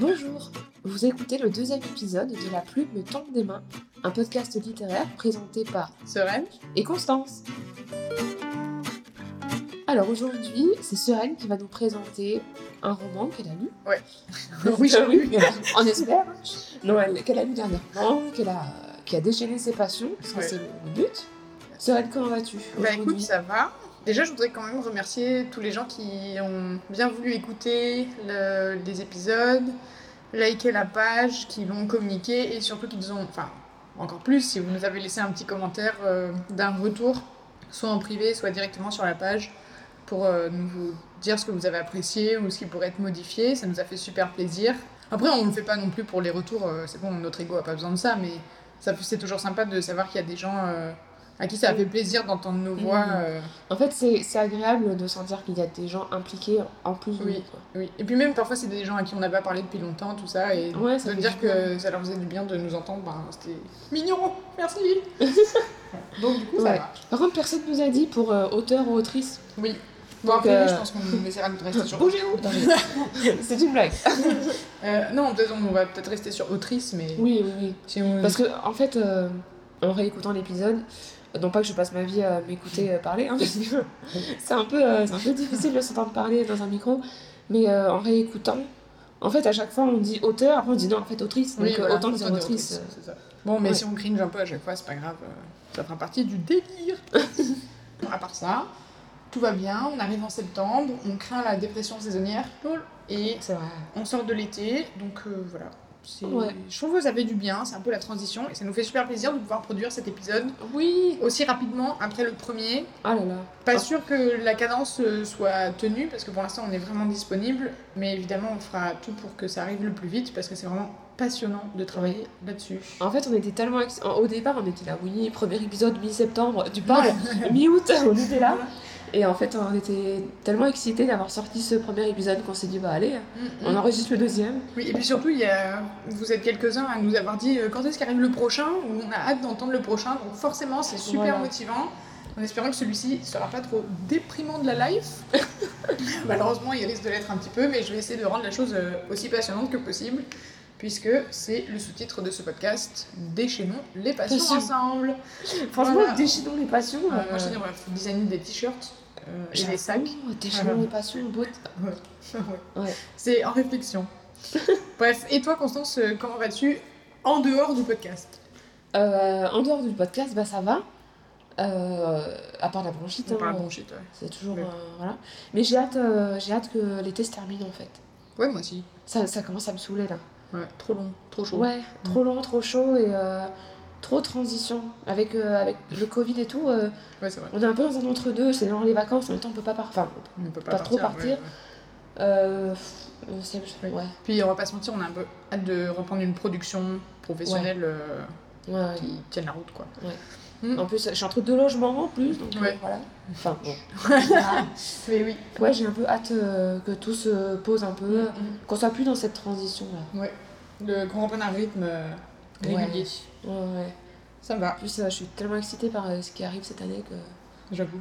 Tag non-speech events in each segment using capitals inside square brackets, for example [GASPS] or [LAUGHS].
Bonjour, vous écoutez le deuxième épisode de La plume me tombe des mains, un podcast littéraire présenté par Sereine et Constance. Alors aujourd'hui, c'est Sereine qui va nous présenter un roman qu'elle a lu. Ouais. [LAUGHS] oui, j'ai lu. On espère. Non, elle- qu'elle a lu dernièrement, qu'elle a, qui a déchaîné ses passions, parce que Ouais. c'est le but. Sereine, comment vas-tu Bah écoute, ça va. Déjà, je voudrais quand même remercier tous les gens qui ont bien voulu écouter le- les épisodes, liker la page, qui l'ont communiqué et surtout qui nous ont. Enfin, encore plus, si vous nous avez laissé un petit commentaire euh, d'un retour, soit en privé, soit directement sur la page, pour euh, nous dire ce que vous avez apprécié ou ce qui pourrait être modifié. Ça nous a fait super plaisir. Après, on ne le fait pas non plus pour les retours, euh, c'est bon, notre ego a pas besoin de ça, mais c'est toujours sympa de savoir qu'il y a des gens. À qui ça a fait plaisir d'entendre nos voix. Mhm. euh, En fait, c'est c'est agréable de sentir qu'il y a des gens impliqués en plus Oui. nous. quoi. oui. Et puis même parfois c'est des gens à qui on n'a pas parlé depuis longtemps, tout ça, et Ouais, ça de dire bien. que ça leur faisait du bien de nous entendre, ben, c'était mignon, merci. [LAUGHS] Donc du coup ça Ouais. va. Par contre, personne nous a dit pour euh, auteur ou autrice. Oui. Bon Donc, après euh, je pense qu'on [LAUGHS] essaiera de rester sur. [LAUGHS] Bougez-vous C'est une blague. Non peut-être on va peut-être rester sur autrice, mais Oui, oui, oui. si on... Parce que, en fait, en réécoutant l'épisode, non pas que je passe ma vie à m'écouter euh, parler, hein, [LAUGHS] parce que c'est un, peu, euh, un peu difficile de s'entendre parler dans un micro, mais euh, en réécoutant, en fait, à chaque fois, on dit auteur, après on dit non, en fait, autrice, donc Oui, voilà, autant dire autrice. ça. Bon mais ouais. si on cringe un peu à chaque fois, c'est pas grave, ça fera partie du délire. [LAUGHS] à part ça, tout va bien, on arrive en septembre, on craint la dépression saisonnière, et. On sort de l'été, donc euh, voilà. Ouais. Je trouve que ça fait du bien, c'est un peu la transition, et ça nous fait super plaisir de pouvoir produire cet épisode Oui aussi rapidement après le premier. Ah là là. Pas Ah. sûr que la cadence euh, soit tenue, parce que pour l'instant on est vraiment disponible, mais évidemment on fera tout pour que ça arrive le plus vite, parce que c'est vraiment passionnant de travailler là-dessus. En fait, on était tellement. Au départ, on était là, oui, premier épisode mi-septembre, tu parles, [LAUGHS] mi-août, on était là. Et en fait, on était tellement excités d'avoir sorti ce premier épisode qu'on s'est dit, bah allez, on enregistre le deuxième. Oui, et puis surtout, il y a... vous êtes quelques-uns à nous avoir dit euh, quand est-ce qu'arrive le prochain, ou on a hâte d'entendre le prochain, donc forcément c'est super Voilà. motivant. En espérant que celui-ci sera pas trop déprimant de la life. [LAUGHS] Malheureusement, il risque de l'être un petit peu, mais je vais essayer de rendre la chose euh, aussi passionnante que possible, puisque c'est le sous-titre de ce podcast Déchaînons les passions Passion. ensemble. Franchement, Voilà. déchirons les passions. Euh, euh, moi, je te dis, on va designer des t-shirts euh, et des sacs. Voilà. les passions, beau. [LAUGHS] Ouais. Ouais. C'est en réflexion. [LAUGHS] Bref, et toi, Constance, euh, comment vas-tu en dehors du podcast? Euh, en dehors du podcast, bah ça va. Euh, à part la bronchite, On hein, bullshit, ouais. c'est toujours. Ouais. euh, voilà. Mais j'ai hâte, euh, j'ai hâte que l'été se termine en fait. Ouais, moi aussi. Ça, ça commence à me saouler là. Ouais, trop long, trop chaud. Ouais, trop long, trop chaud et euh, trop transition. Avec, euh, avec le Covid et tout, euh, Ouais, c'est vrai. on est un peu dans un entre-deux. C'est dans les vacances, en même temps on peut pas partir. Enfin, On ne peut Pas trop partir. ouais, ouais. euh, c'est- Oui. ouais. Puis, on va pas se mentir, on a un peu hâte de reprendre une production professionnelle euh, ouais, ouais. qui tienne la route, quoi. En plus, je suis en truc de logement en plus, donc euh, Ouais. voilà. Enfin, bon. [LAUGHS] Mais oui. Ouais, j'ai un peu hâte euh, que tout se pose un peu, qu'on soit plus dans cette transition là. Ouais. Le- Qu'on reprenne un rythme euh, régulier. Ouais, ouais. Ça me va, En plus, je suis tellement excitée par ce qui arrive cette année que j'avoue.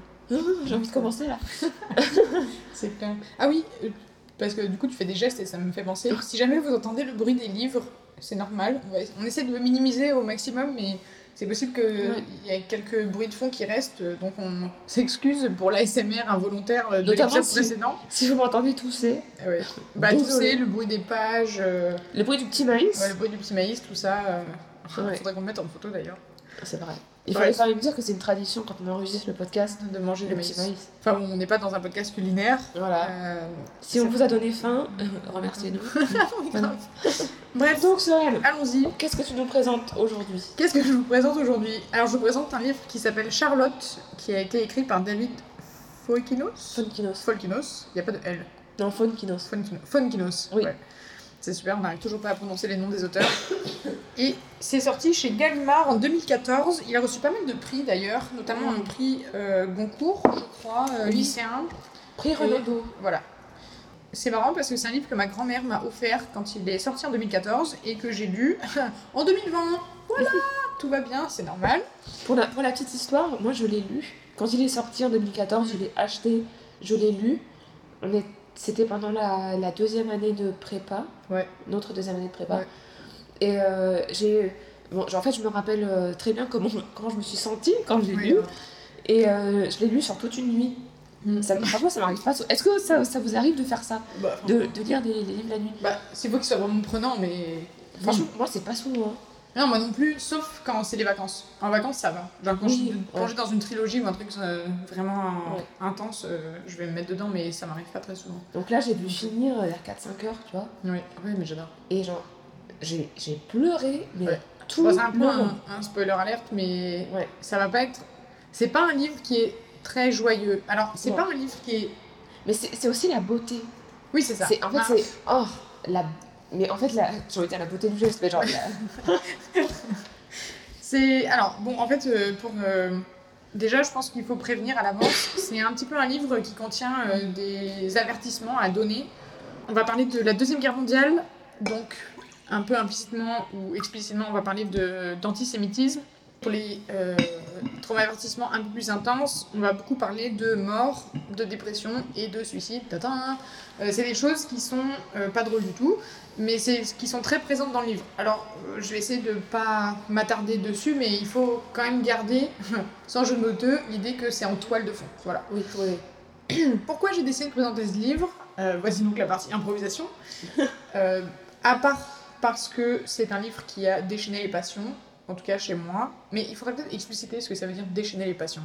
j'ai envie de commencer là. [LAUGHS] C'est clair. Ah oui, parce que du coup, tu fais des gestes et ça me fait penser. Si jamais vous entendez le bruit des livres, c'est normal. On, va- on essaie de le minimiser au maximum, mais c'est possible qu'il Ouais. y ait quelques bruits de fond qui restent. euh, Donc, on [LAUGHS] s'excuse pour l'ASMR involontaire euh, de l'épisode si- précédent. Si vous m'entendez tousser, Ah ouais. Bah, tousser, le bruit des pages, euh, le bruit du petit maïs. ouais, le bruit du petit maïs, tout ça. euh, Ouais. Faudrait qu'on le mette en photo d'ailleurs. C'est vrai. Il Ouais. fallait quand même dire que c'est une tradition quand on enregistre le podcast, De manger le petit maïs. maïs. Enfin, bon, on n'est pas dans un podcast culinaire. Voilà. euh, Si on vous a donné faim, remerciez-nous. [LAUGHS] Voilà. Bref, Donc, Sorel, allons-y. qu'est-ce que tu nous présentes aujourd'hui? Qu'est-ce que je vous présente aujourd'hui? Alors, je vous présente un livre qui s'appelle Charlotte, qui a été écrit par David Foikinos. Fonkinos. Folkinos, il n'y a pas de L. Non, Fonkinos. Fonkino- Fonkinos. Oui. ouais. C'est super, on n'arrive toujours pas à prononcer les noms des auteurs. [COUGHS] Et c'est sorti chez Gallimard en 2014. Il a reçu pas mal de prix d'ailleurs, notamment un prix euh, Goncourt, je crois, euh, lycéen. Prix Renaudot. Voilà. C'est marrant parce que c'est un livre que ma grand-mère m'a offert quand il est sorti en 2014 et que j'ai lu [LAUGHS] en 2020. Voilà, tout va bien, c'est normal. Pour la, pour la petite histoire, moi je l'ai lu. Quand il est sorti en 2014, je l'ai acheté, je l'ai lu. On est c'était pendant la, la deuxième année de prépa. Ouais. Notre deuxième année de prépa. Ouais. Et euh, j'ai. Bon, en fait, je me rappelle euh, très bien comment, [LAUGHS] comment je me suis sentie quand je l'ai Oui, lu. ouais. Et euh, je l'ai lu sur toute une nuit. Mm. Ça, franchement, ça m'arrive pas. Est-ce que ça, ça vous arrive de faire ça? Bah, de, de lire des, des livres la nuit? Bah, c'est faut qu'il soit vraiment prenant, mais. Franchement, moi, c'est pas souvent. hein. Non, moi non plus, sauf quand c'est les vacances. En vacances, ça va. Genre quand Oui, je ouais. plongée dans une trilogie ou un truc euh, vraiment Ouais. intense, euh, je vais me mettre dedans, mais ça m'arrive pas très souvent. Donc là, j'ai dû finir vers 4-5 heures, tu vois. Oui, oui mais j'adore. Et genre, j'ai j'ai pleuré, mais Ouais. tout Bon, c'est un peu un, un spoiler alerte, mais Ouais. ça va pas être. C'est pas un livre qui est très joyeux. Alors, c'est pas un livre qui est. Mais c'est c'est aussi la beauté. Oui, c'est ça. En fait, Ah, c'est. Oh, la. Mais en fait, la... j'ai envie de dire la beauté du geste, mais genre. [LAUGHS] C'est. Alors, bon, en fait, euh, pour. euh, Déjà, je pense qu'il faut prévenir à l'avance. C'est un petit peu un livre qui contient euh, des avertissements à donner. On va parler de la Deuxième Guerre mondiale, donc un peu implicitement ou explicitement, on va parler d'antisémitisme. Pour les euh, traumavertissements un peu plus intenses, on va beaucoup parler de mort, de dépression et de suicide. Euh, c'est des choses qui sont pas drôles du tout, mais c'est qui sont très présentes dans le livre. Alors, euh, je vais essayer de pas m'attarder dessus, mais il faut quand même garder, [LAUGHS] sans jeu de mots l'idée que c'est en toile de fond. Voilà. Oui, oui. [CLEARS THROAT] Pourquoi j'ai décidé de présenter ce livre? Euh, Voici donc la partie improvisation. [LAUGHS] Euh, à part parce que c'est un livre qui a déchaîné les passions, en tout cas chez moi, mais il faudrait peut-être expliciter ce que ça veut dire déchaîner les passions.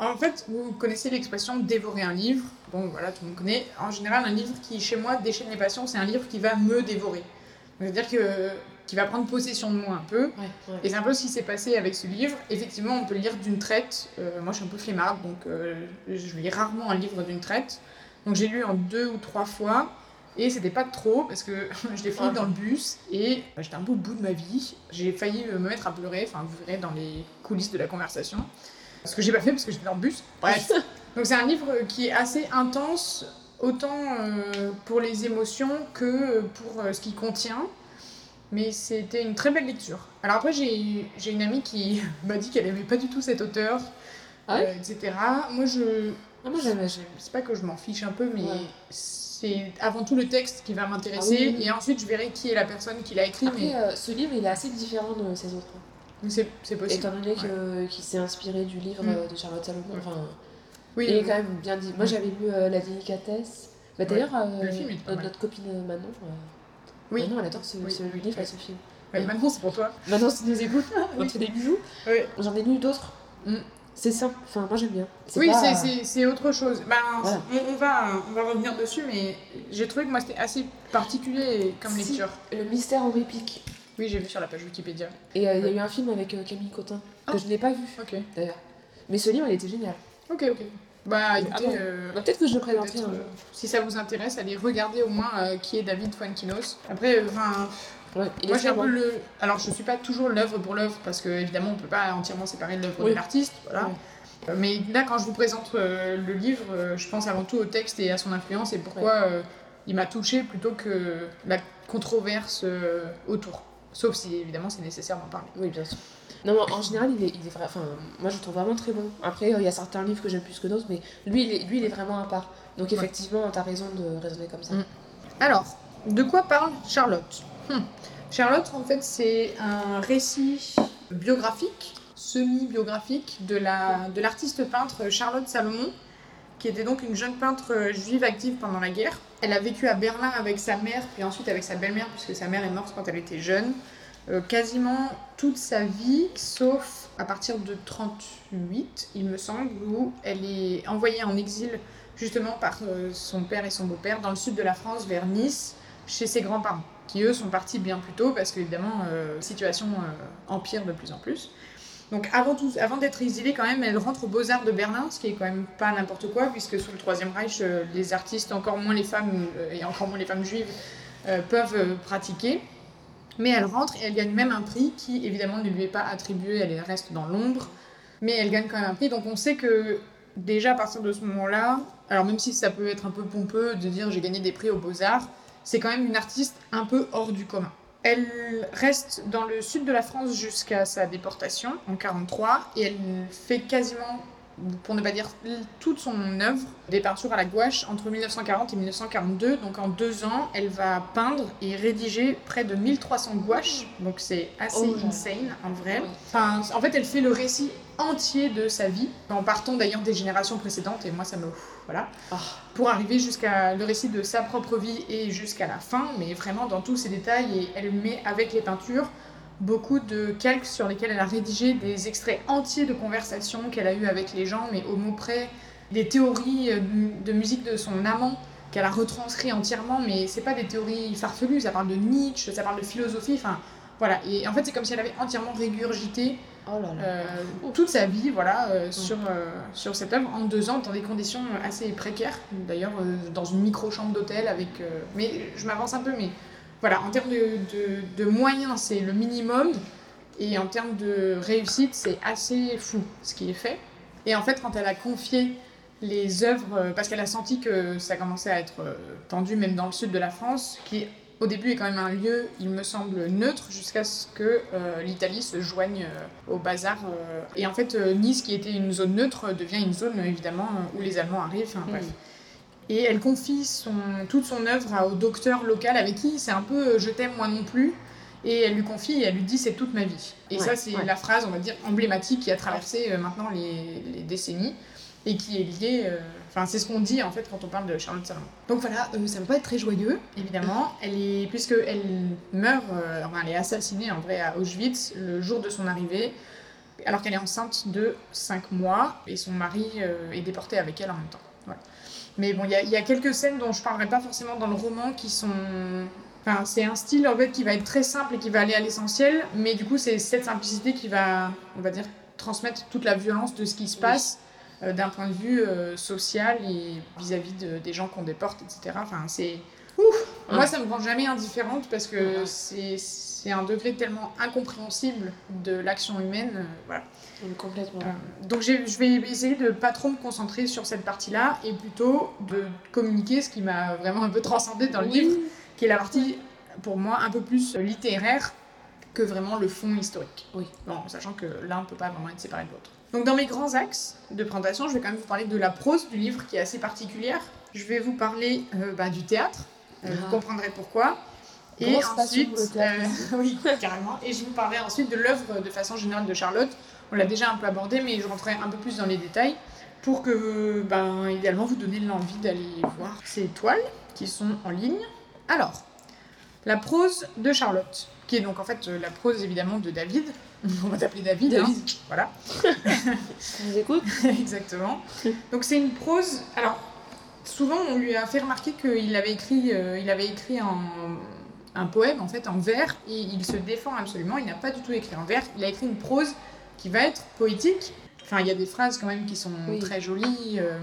En fait, vous connaissez l'expression dévorer un livre. Bon, voilà, tout le monde connaît. En général, un livre qui, chez moi, déchaîne les passions, c'est un livre qui va me dévorer. C'est-à-dire que qui va prendre possession de moi un peu. Ouais, ouais. Et c'est un peu ce qui s'est passé avec ce livre. Effectivement, on peut le lire d'une traite. Euh, moi, je suis un peu flemmarde, donc euh, je lis rarement un livre d'une traite. Donc j'ai lu en deux ou trois fois. Et c'était pas trop, parce que [LAUGHS] je l'ai fini Ouais. dans le bus. Et bah, j'étais un peu au bout de ma vie. J'ai failli me mettre à pleurer. Enfin, vous verrez dans les coulisses de la conversation. Ce que j'ai pas fait, parce que j'étais dans le bus. Bref. [LAUGHS] donc c'est un livre qui est assez intense, autant euh, pour les émotions que pour euh, ce qu'il contient. Mais c'était une très belle lecture. Alors après, j'ai une amie qui [LAUGHS] m'a dit qu'elle aimait pas du tout cet auteur, Ah ouais? euh, etc. Moi, je. Ah, moi, j'aime. j'aime- C'est pas que je m'en fiche un peu, mais Ouais. c'est avant tout le texte qui va m'intéresser. Ah oui, oui. Et ensuite, je verrai qui est la personne qui l'a écrit. Après, mais euh, ce livre, il est assez différent de ses autres. C'est possible. Étant donné que- qu'il s'est inspiré du livre Mm. euh, de Charlotte Salomon. Ouais. Enfin, Oui, il est oui. quand même bien dit. Moi, j'avais lu euh, La délicatesse. Bah, D'ailleurs, euh, euh, notre copine euh, Manon. euh, Oui. Manon, elle adore ce, ce livre et ce film. Ouais, maintenant, c'est pour toi. Manon, si tu nous écoutes, on Oui. te fait des bisous. Ouais. J'en ai lu d'autres. Mm. C'est simple. Enfin, moi, j'aime bien. Oui, pas- c'est- autre chose. Ben, Voilà. on, on va, on va revenir dessus, mais j'ai trouvé que moi, c'était assez particulier comme Si. lecture. Le mystère en réplique. Oui, j'ai vu sur la page Wikipédia. Et euh, il y a eu un film avec euh, Camille Cotin, que Ah. je n'ai pas vu Ok. d'ailleurs. Mais ce livre, il était génial. Ok, ok. Bah, écoutez, Attends. euh, Bah, Peut-être que je le présenterai un jour. si ça vous intéresse, allez regarder au moins qui est David Fuenkinos. Après, enfin, Ouais, moi j'ai un peu le. Alors, je suis pas toujours l'œuvre pour l'œuvre parce que évidemment, on peut pas entièrement séparer l'œuvre Oui. de l'artiste, voilà. Ouais. Mais là, quand je vous présente euh, le livre, euh, je pense avant tout au texte et à son influence et pourquoi euh, il m'a touché plutôt que la controverse autour. Sauf si évidemment c'est nécessaire d'en parler. Oui, bien sûr. Non, mais en général, il est, il est vrai. Enfin, moi, je le trouve vraiment très bon. Après, euh, il y a certains livres que j'aime plus que d'autres, mais lui, il est, lui, il est vraiment à part. Donc, effectivement, t'as raison de raisonner comme ça. Mm. Alors, de quoi parle Charlotte? Hmm. Charlotte, en fait, c'est un récit biographique, semi-biographique, de la de l'artiste peintre Charlotte Salomon, qui était donc une jeune peintre juive active pendant la guerre. Elle a vécu à Berlin avec sa mère, puis ensuite avec sa belle-mère, puisque sa mère est morte quand elle était jeune, euh, quasiment toute sa vie, sauf à partir de 38, il me semble, où elle est envoyée en exil justement par euh, son père et son beau-père dans le sud de la France, vers Nice, chez ses grands-parents, qui eux sont partis bien plus tôt parce qu'évidemment, euh, situation euh, empire de plus en plus. Donc avant, d'être exilée quand même, elle rentre aux Beaux-Arts de Berlin, ce qui est quand même pas n'importe quoi, puisque sous le Troisième Reich, euh, les artistes, encore moins les femmes, euh, et encore moins les femmes juives, euh, peuvent pratiquer. Mais elle rentre et elle gagne même un prix qui évidemment ne lui est pas attribué, elle reste dans l'ombre, mais elle gagne quand même un prix. Donc on sait que déjà à partir de ce moment-là, alors même si ça peut être un peu pompeux de dire j'ai gagné des prix aux Beaux-Arts, c'est quand même une artiste un peu hors du commun. Elle reste dans le sud de la France jusqu'à sa déportation en 43 et elle fait quasiment pour ne pas dire toute son œuvre, des peintures à la gouache entre 1940 et 1942. Donc en deux ans, elle va peindre et rédiger près de 1300 gouaches. Donc c'est assez Oh insane en vrai. Enfin, en fait, elle fait le récit entier de sa vie, en partant d'ailleurs des générations précédentes, et moi ça me... Voilà. Ah. Pour arriver jusqu'à le récit de sa propre vie et jusqu'à la fin, mais vraiment dans tous ses détails, et elle met avec les peintures beaucoup de calques sur lesquels elle a rédigé des extraits entiers de conversations qu'elle a eues avec les gens, mais au mot près, des théories euh, de musique de son amant qu'elle a retranscrit entièrement, mais c'est pas des théories farfelues, ça parle de Nietzsche, ça parle de philosophie, enfin voilà. Et en fait, c'est comme si elle avait entièrement régurgité Oh euh, toute sa vie voilà, euh, sur, euh, sur cette œuvre en deux ans dans des conditions assez précaires. D'ailleurs, dans une micro-chambre d'hôtel avec. Mais je m'avance un peu, mais voilà, en termes de, de, de moyens, c'est le minimum. Et en termes de réussite, c'est assez fou ce qui est fait. Et en fait, quand elle a confié les œuvres, parce qu'elle a senti que ça commençait à être tendu même dans le sud de la France, qui au début est quand même un lieu, il me semble, neutre, jusqu'à ce que euh, l'Italie se joigne euh, au bazar. euh. Et en fait, Nice, qui était une zone neutre, devient une zone, évidemment, où les Allemands arrivent. Enfin, bref. Mm. Et elle confie son, toute son œuvre au docteur local avec qui c'est un peu je t'aime moi non plus. Et elle lui confie et elle lui dit c'est toute ma vie. Et Ouais, ça, c'est ouais. la phrase, on va dire, emblématique qui a traversé maintenant les, les décennies et qui est liée. Enfin, c'est ce qu'on dit en fait quand on parle de Charlotte Salomon. Donc voilà, euh, ça ne va pas être très joyeux, évidemment. Elle est, puisque elle meurt, euh, enfin, elle est assassinée en vrai à Auschwitz le jour de son arrivée, alors qu'elle est enceinte de 5 mois et son mari euh, est déporté avec elle en même temps. Voilà. Mais bon, il y, a- il y a quelques scènes dont je parlerai pas forcément dans le roman qui sont. Enfin, c'est un style en fait qui va être très simple et qui va aller à l'essentiel, mais du coup, c'est cette simplicité qui va, on va dire, transmettre toute la violence de ce qui se passe d'un point de vue euh, social et vis-à-vis de- des gens qu'on déporte, etc. Enfin, c'est. Ouf Moi, ça me rend jamais indifférente parce que c'est un degré tellement incompréhensible de l'action humaine. euh, voilà. Complètement. Euh, donc je vais essayer de pas trop me concentrer sur cette partie-là et plutôt de communiquer ce qui m'a vraiment un peu transcendé dans le Oui. livre, qui est la partie pour moi un peu plus littéraire que vraiment le fond historique. Oui. Bon, sachant que l'un ne peut pas vraiment être séparé de l'autre. Donc dans mes grands axes de présentation, je vais quand même vous parler de la prose du livre qui est assez particulière. Je vais vous parler euh, bah, du théâtre, Euh, Ah. vous comprendrez pourquoi. Et Grosse ensuite, pour le théâtre euh, [LAUGHS] oui, carrément. Et je vous parlerai ensuite de l'œuvre de façon générale de Charlotte. On l'a déjà un peu abordé, mais je rentrerai un peu plus dans les détails pour que, ben, idéalement, vous donner l'envie d'aller voir ces toiles qui sont en ligne. Alors, la prose de Charlotte, qui est donc en fait euh, la prose évidemment de David. [LAUGHS] On va t'appeler David. hein. Voilà. [LAUGHS] On vous écoute [LAUGHS] Exactement. Donc c'est une prose. Alors souvent on lui a fait remarquer qu'il avait écrit, euh, il avait écrit en un poème en fait en vers et il se défend absolument. Il n'a pas du tout écrit en vers. Il a écrit une prose qui va être poétique. Enfin il y a des phrases quand même qui sont Oui. très jolies. euh,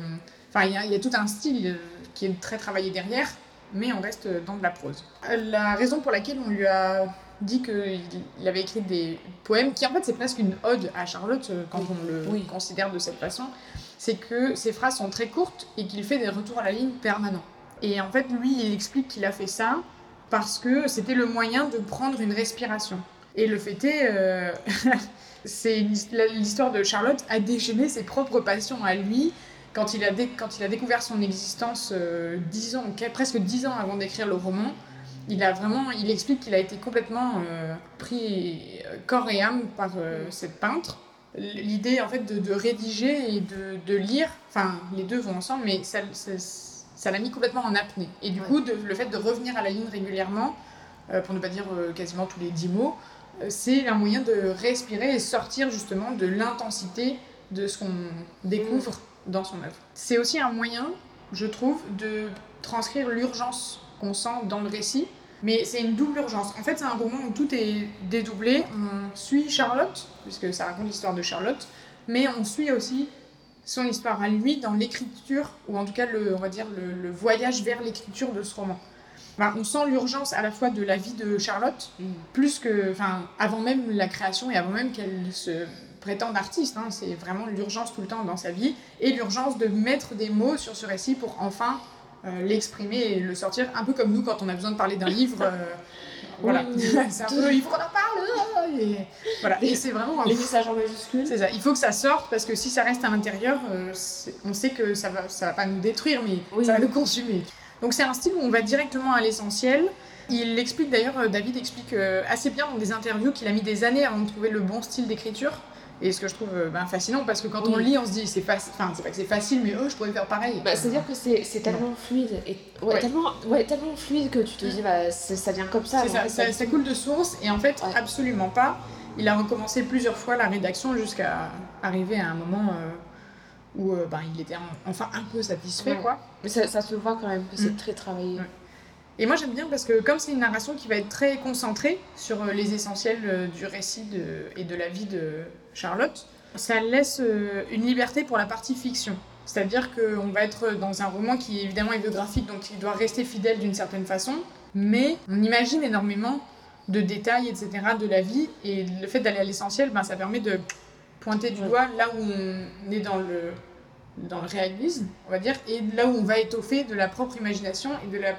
Enfin il y, a- il y a tout un style qui est très travaillé derrière, mais on reste dans de la prose. La raison pour laquelle on lui a dit qu'il il avait écrit des poèmes, qui en fait c'est presque une ode à Charlotte euh, quand on le Oui. considère de cette façon, c'est que ses phrases sont très courtes et qu'il fait des retours à la ligne permanents. Et en fait, lui, il explique qu'il a fait ça parce que c'était le moyen de prendre une respiration. Et le fait est, euh, [LAUGHS] c'est l'histoire de Charlotte a déchaîné ses propres passions à lui quand il a, dé- quand il a découvert son existence euh, dix ans, quel- presque dix ans avant d'écrire le roman. Il a vraiment, il explique qu'il a été complètement euh, pris euh, corps et âme par euh, cette peintre. L'idée en fait de, de rédiger et de, de lire, enfin les deux vont ensemble, mais ça ça- ça l'a mis complètement en apnée. Et du Ouais. coup, de- le fait de revenir à la ligne régulièrement, euh, pour ne pas dire quasiment tous les dix mots, c'est un moyen de respirer et sortir justement de l'intensité de ce qu'on découvre dans son œuvre. C'est aussi un moyen, je trouve, de transcrire l'urgence qu'on sent dans le récit, mais c'est une double urgence. En fait, c'est un roman où tout est dédoublé. On suit Charlotte, puisque ça raconte l'histoire de Charlotte, mais on suit aussi son histoire à lui dans l'écriture, ou en tout cas, le, on va dire, le, le voyage vers l'écriture de ce roman. On sent l'urgence à la fois de la vie de Charlotte, plus que, enfin, avant même la création et avant même qu'elle se prétende artiste, hein, c'est vraiment l'urgence tout le temps dans sa vie, et l'urgence de mettre des mots sur ce récit pour enfin euh, l'exprimer et le sortir, un peu comme nous quand on a besoin de parler d'un livre, euh, [LAUGHS] voilà. [LAUGHS] C'est un peu, il faut qu'on en parle. Et, voilà. et c'est vraiment. Les messages en majuscules. C'est ça. Il faut que ça sorte parce que si ça reste à l'intérieur, euh, on sait que ça va, ça va pas nous détruire, mais Oui. ça va nous consumer. Donc c'est un style où on va directement à l'essentiel. Il explique d'ailleurs, euh, David explique euh, assez bien dans des interviews qu'il a mis des années avant de trouver le bon style d'écriture. Et ce que je trouve euh, ben, fascinant parce que quand on Oui. lit, on se dit c'est facile. Enfin, c'est pas que c'est facile, mais oh, je pourrais faire pareil. Bah, C'est-à-dire que c'est tellement fluide. Et, ouais, Ouais. Tellement, ouais, tellement fluide que tu te dis, bah, c'est- ça vient comme ça. Ça, fait, ça, ça coule de source et en fait Ouais. absolument pas. Il a recommencé plusieurs fois la rédaction jusqu'à arriver à un moment euh, où euh, ben, il était en- enfin un peu satisfait quoi. Mais ça, ça se voit quand même que c'est Mm. très travaillé. Et moi j'aime bien parce que comme c'est une narration qui va être très concentrée sur les essentiels du récit de- et de la vie de Charlotte, ça laisse euh, une liberté pour la partie fiction. C'est-à-dire qu'on va être dans un roman qui est évidemment est biographique, donc il doit rester fidèle d'une certaine façon, mais on imagine énormément de détails, etc., de la vie, et le fait d'aller à l'essentiel, ben, ça permet de pointer du doigt là où on est dans le, dans le réalisme, on va dire, et là où on va étoffer de la propre imagination et de, la,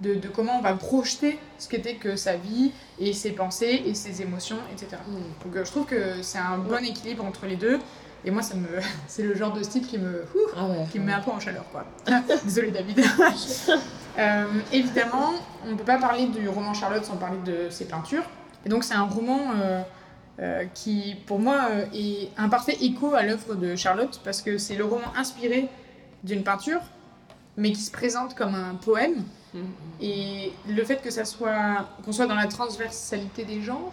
de, de comment on va projeter ce qu'était que sa vie, et ses pensées, et ses émotions, etc. Mm. Donc euh, je trouve que c'est un bon équilibre entre les deux, et moi ça me, [LAUGHS] c'est le genre de style qui me, Ah ouais. qui me met un peu en chaleur, quoi. [LAUGHS] Désolée, David. [LAUGHS] Euh, évidemment, on ne peut pas parler du roman Charlotte sans parler de ses peintures. Et donc, c'est un roman euh, euh, qui, pour moi, est un parfait écho à l'œuvre de Charlotte, parce que c'est le roman inspiré d'une peinture, mais qui se présente comme un poème. Mm. Et le fait que ça soit qu'on soit dans la transversalité des genres,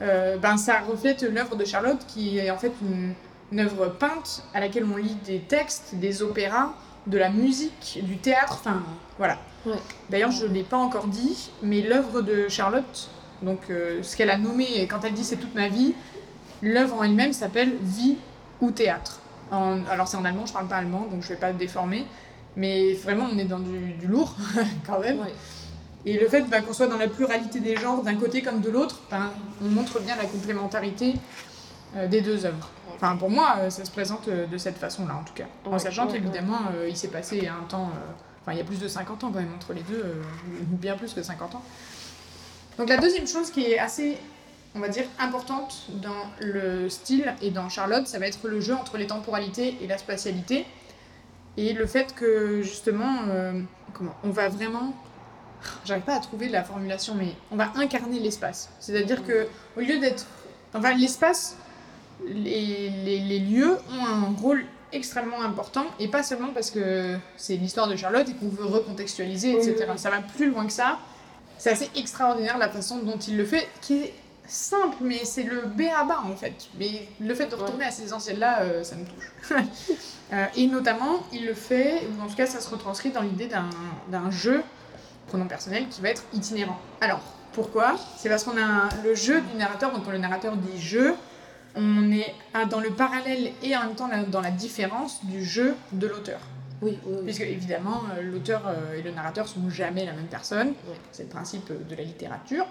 euh, ben ça reflète l'œuvre de Charlotte qui est en fait une, une œuvre peinte à laquelle on lit des textes, des opéras, de la musique, du théâtre, enfin voilà. Ouais. D'ailleurs, je ne l'ai pas encore dit, mais l'œuvre de Charlotte, donc euh, ce qu'elle a nommé quand elle dit c'est toute ma vie, l'œuvre en elle-même s'appelle Vie ou théâtre. En- alors c'est en allemand, je parle pas allemand, donc je vais pas déformer. Mais vraiment, on est dans du, du lourd, [LAUGHS] quand même. Ouais. Et le fait bah, qu'on soit dans la pluralité des genres, d'un côté comme de l'autre, ben, on montre bien la complémentarité euh, des deux œuvres. Enfin, pour moi, euh, ça se présente euh, de cette façon-là, en tout cas. En Ouais, sachant qu'évidemment, il s'est passé un temps... Enfin, il y a plus de 50 ans quand même entre les deux, [LAUGHS] bien plus que 50 ans. Donc la deuxième chose qui est assez, on va dire, importante dans le style et dans Charlotte, ça va être le jeu entre les temporalités et la spatialité. Et le fait que, justement, euh, comment, on va vraiment j'arrive pas à trouver la formulation, mais on va incarner l'espace. C'est-à-dire que au lieu d'être, enfin l'espace, les, les, les lieux ont un rôle extrêmement important et pas seulement parce que c'est l'histoire de Charlotte et qu'on veut recontextualiser, etc. Ça va plus loin que ça. C'est assez extraordinaire la façon dont il le fait, qui est simple, mais c'est le B à bas en fait. Mais le fait de retourner à ces essentiels-là, euh, ça me touche. [LAUGHS] Euh, et notamment, il le fait, ou en tout cas, ça se retranscrit dans l'idée d'un d'un jeu, pronom personnel, qui va être itinérant. Alors, pourquoi? C'est parce qu'on a un- le jeu du narrateur, donc quand le narrateur dit jeu, on est dans le parallèle et en même temps dans la différence du jeu de l'auteur. Oui, oui, oui. Puisque évidemment, euh, l'auteur euh, et le narrateur sont jamais la même personne. C'est le principe euh, de la littérature.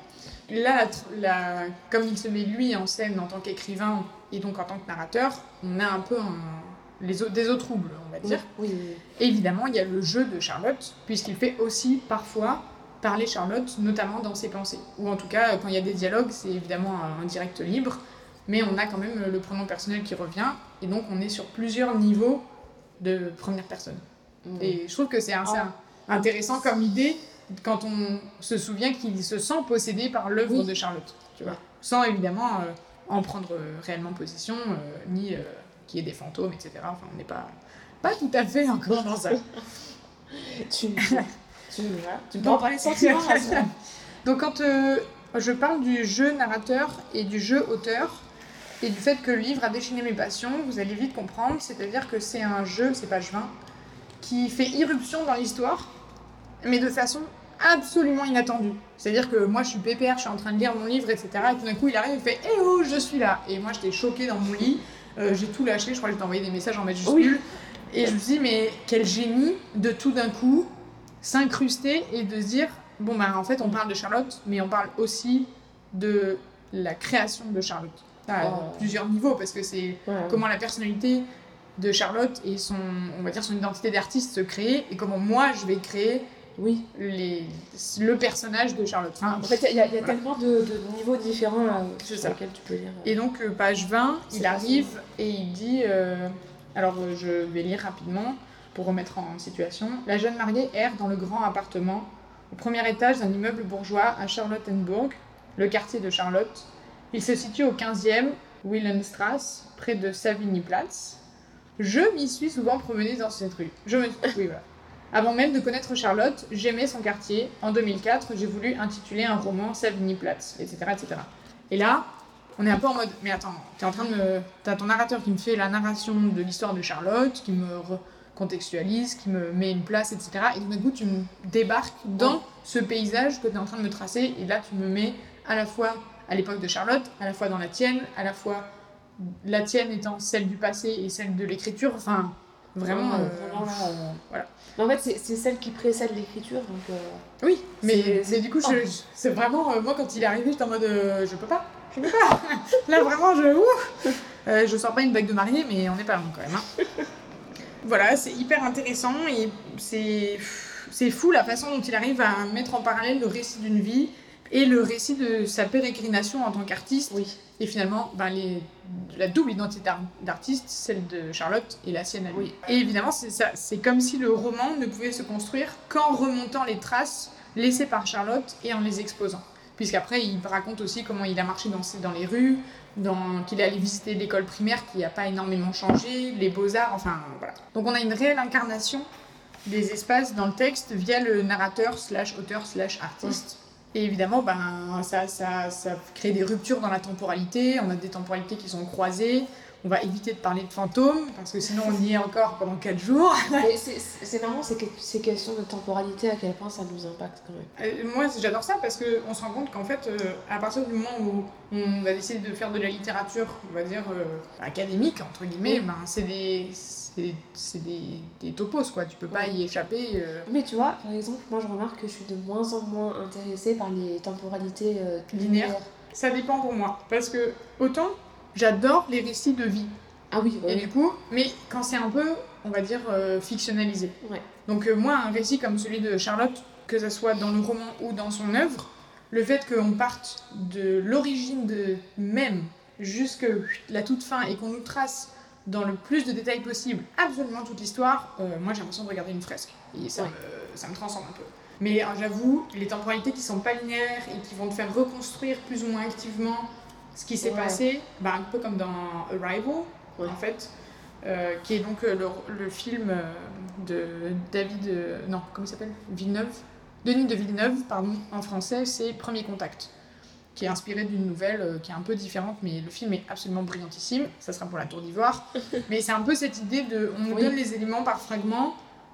Là, la comme il se met lui en scène en tant qu'écrivain et donc en tant que narrateur, on a un peu un- les des eaux troubles, on va dire. Oui, oui, oui. Et évidemment, il y a le jeu de Charlotte, puisqu'il fait aussi parfois parler Charlotte, notamment dans ses pensées. Ou en tout cas, quand il y a des dialogues, c'est évidemment un direct libre, mais on a quand même le pronom personnel qui revient, et donc on est sur plusieurs niveaux de première personne. Mm. Et je trouve que c'est assez Ah. intéressant comme idée quand on se souvient qu'il se sent possédé par l'œuvre Oui. de Charlotte, tu vois. Sans évidemment euh, en prendre euh, réellement possession, euh, ni qu'il y ait des fantômes, etc. Enfin, on n'est pas, pas tout à fait encore dans ça. [LAUGHS] Tu, tu, tu peux en parler ça. [LAUGHS] Donc quand je parle du jeu narrateur et du jeu auteur, et du fait que le livre a déchaîné mes passions, vous allez vite comprendre, c'est-à-dire que c'est un jeu, c'est page 20, qui fait irruption dans l'histoire, mais de façon absolument inattendue. C'est-à-dire que moi je suis pépère, je suis en train de lire mon livre, etc. Et tout d'un coup il arrive et fait Eh oh, je suis là Et moi j'étais choquée dans mon lit, euh, j'ai tout lâché, je crois que j'ai envoyé des messages en majuscule. Et je me dis Mais quel génie de tout d'un coup s'incruster et de se dire Bon bah en fait on parle de Charlotte, mais on parle aussi de la création de Charlotte. À Oh. plusieurs niveaux, parce que c'est Ouais, comment la personnalité de Charlotte et son, on va dire, son identité d'artiste se crée et comment moi je vais créer Oui. les, le personnage de Charlotte. Enfin, En fait, il y a, il y a Voilà. tellement de, de niveaux différents là, C'est sur ça. lesquels tu peux lire. euh. Et donc, euh, page 20, C'est il arrive et il dit euh, Alors, euh, je vais lire rapidement pour remettre en situation. La jeune mariée erre dans le grand appartement au premier étage d'un immeuble bourgeois à Charlottenburg, le quartier de Charlotte. Il se situe au 15e Wilhelmstrasse, près de Savigny-Platz. Je m'y suis souvent promenée dans cette rue. Je me... Oui, voilà. Avant même de connaître Charlotte, j'aimais son quartier. En 2004, j'ai voulu intituler un roman Savigny-Platz, etc., etc. Et là, on est un peu en mode, mais attends, t'es en train de me... T'as ton narrateur qui me fait la narration de l'histoire de Charlotte, qui me contextualise, qui me met une place, etc. Et tout d'un coup, tu me débarques dans ce paysage que t'es en train de me tracer, et là, tu me mets à la fois à l'époque de Charlotte, à la fois dans la tienne, à la fois la tienne étant celle du passé et celle de l'écriture, enfin, vraiment... Euh, vraiment, là, euh, voilà. Mais en fait, c'est- celle qui précède l'écriture, donc. euh, Oui, mais, C'est- mais du coup, c'est vraiment. euh, moi, quand il est arrivé, j'étais en mode. je peux pas, je peux pas. [LAUGHS] Là, vraiment, je. ouh. Je sors pas une bague de mariée, mais on n'est pas loin quand même. hein. [LAUGHS] voilà, c'est hyper intéressant et c'est. C'est fou la façon dont il arrive à mettre en parallèle le récit d'une vie et le récit de sa pérégrination en tant qu'artiste. Oui. Et finalement, ben, les, la double identité d'ar- d'artiste, celle de Charlotte et la sienne à lui. Oui. Et évidemment, c'est ça. C'est comme si le roman ne pouvait se construire qu'en remontant les traces laissées par Charlotte et en les exposant. Puisqu'après, il raconte aussi comment il a marché dans, dans les rues, dans, qu'il est allé visiter l'école primaire qui n'a pas énormément changé, les beaux-arts, enfin voilà. Donc on a une réelle incarnation des espaces dans le texte via le narrateur slash auteur slash artiste. Et évidemment, ben, ça, ça, ça crée des ruptures dans la temporalité. On a des temporalités qui sont croisées. On va éviter de parler de fantômes, parce que sinon on y est encore pendant 4 jours. [LAUGHS] C'est- marrant, c'est que- ces questions de temporalité, à quel point ça nous impacte quand même. Euh, moi, j'adore ça parce qu'on se rend compte qu'en fait, euh, à partir du moment où on va décider de faire de la littérature, on va dire euh, académique, entre guillemets, ben, c'est des, c'est, des, des topos, quoi. Tu peux pas y échapper. euh, Mais tu vois, par exemple, moi je remarque que je suis de moins en moins intéressée par les temporalités euh, Linéaires. Ça dépend pour moi. Parce que autant j'adore les récits de vie. Ah oui, Et oui. du coup, mais quand c'est un peu, on va dire, euh, fictionnalisé. Ouais. Donc euh, moi, un récit comme celui de Charlotte, que ce soit dans le roman ou dans son œuvre, le fait qu'on parte de l'origine de même jusque la toute fin et qu'on nous trace dans le plus de détails possible absolument toute l'histoire, euh, moi j'ai l'impression de regarder une fresque. Et ça, Ouais. me, ça me transcende un peu. Mais euh, j'avoue, les temporalités qui sont pas linéaires et qui vont te faire reconstruire plus ou moins activement ce qui s'est Ouais. passé, bah, un peu comme dans Arrival, Ouais. en fait, euh, qui est donc le, le film de David. non, comment il s'appelle? Villeneuve? Denis de Villeneuve, pardon, en français, c'est Premier Contact, qui est inspiré d'une nouvelle euh, qui est un peu différente, mais le film est absolument brillantissime. Ça sera pour la Tour d'Ivoire. [LAUGHS] mais c'est un peu cette idée de. On nous Oui. donne les éléments par fragments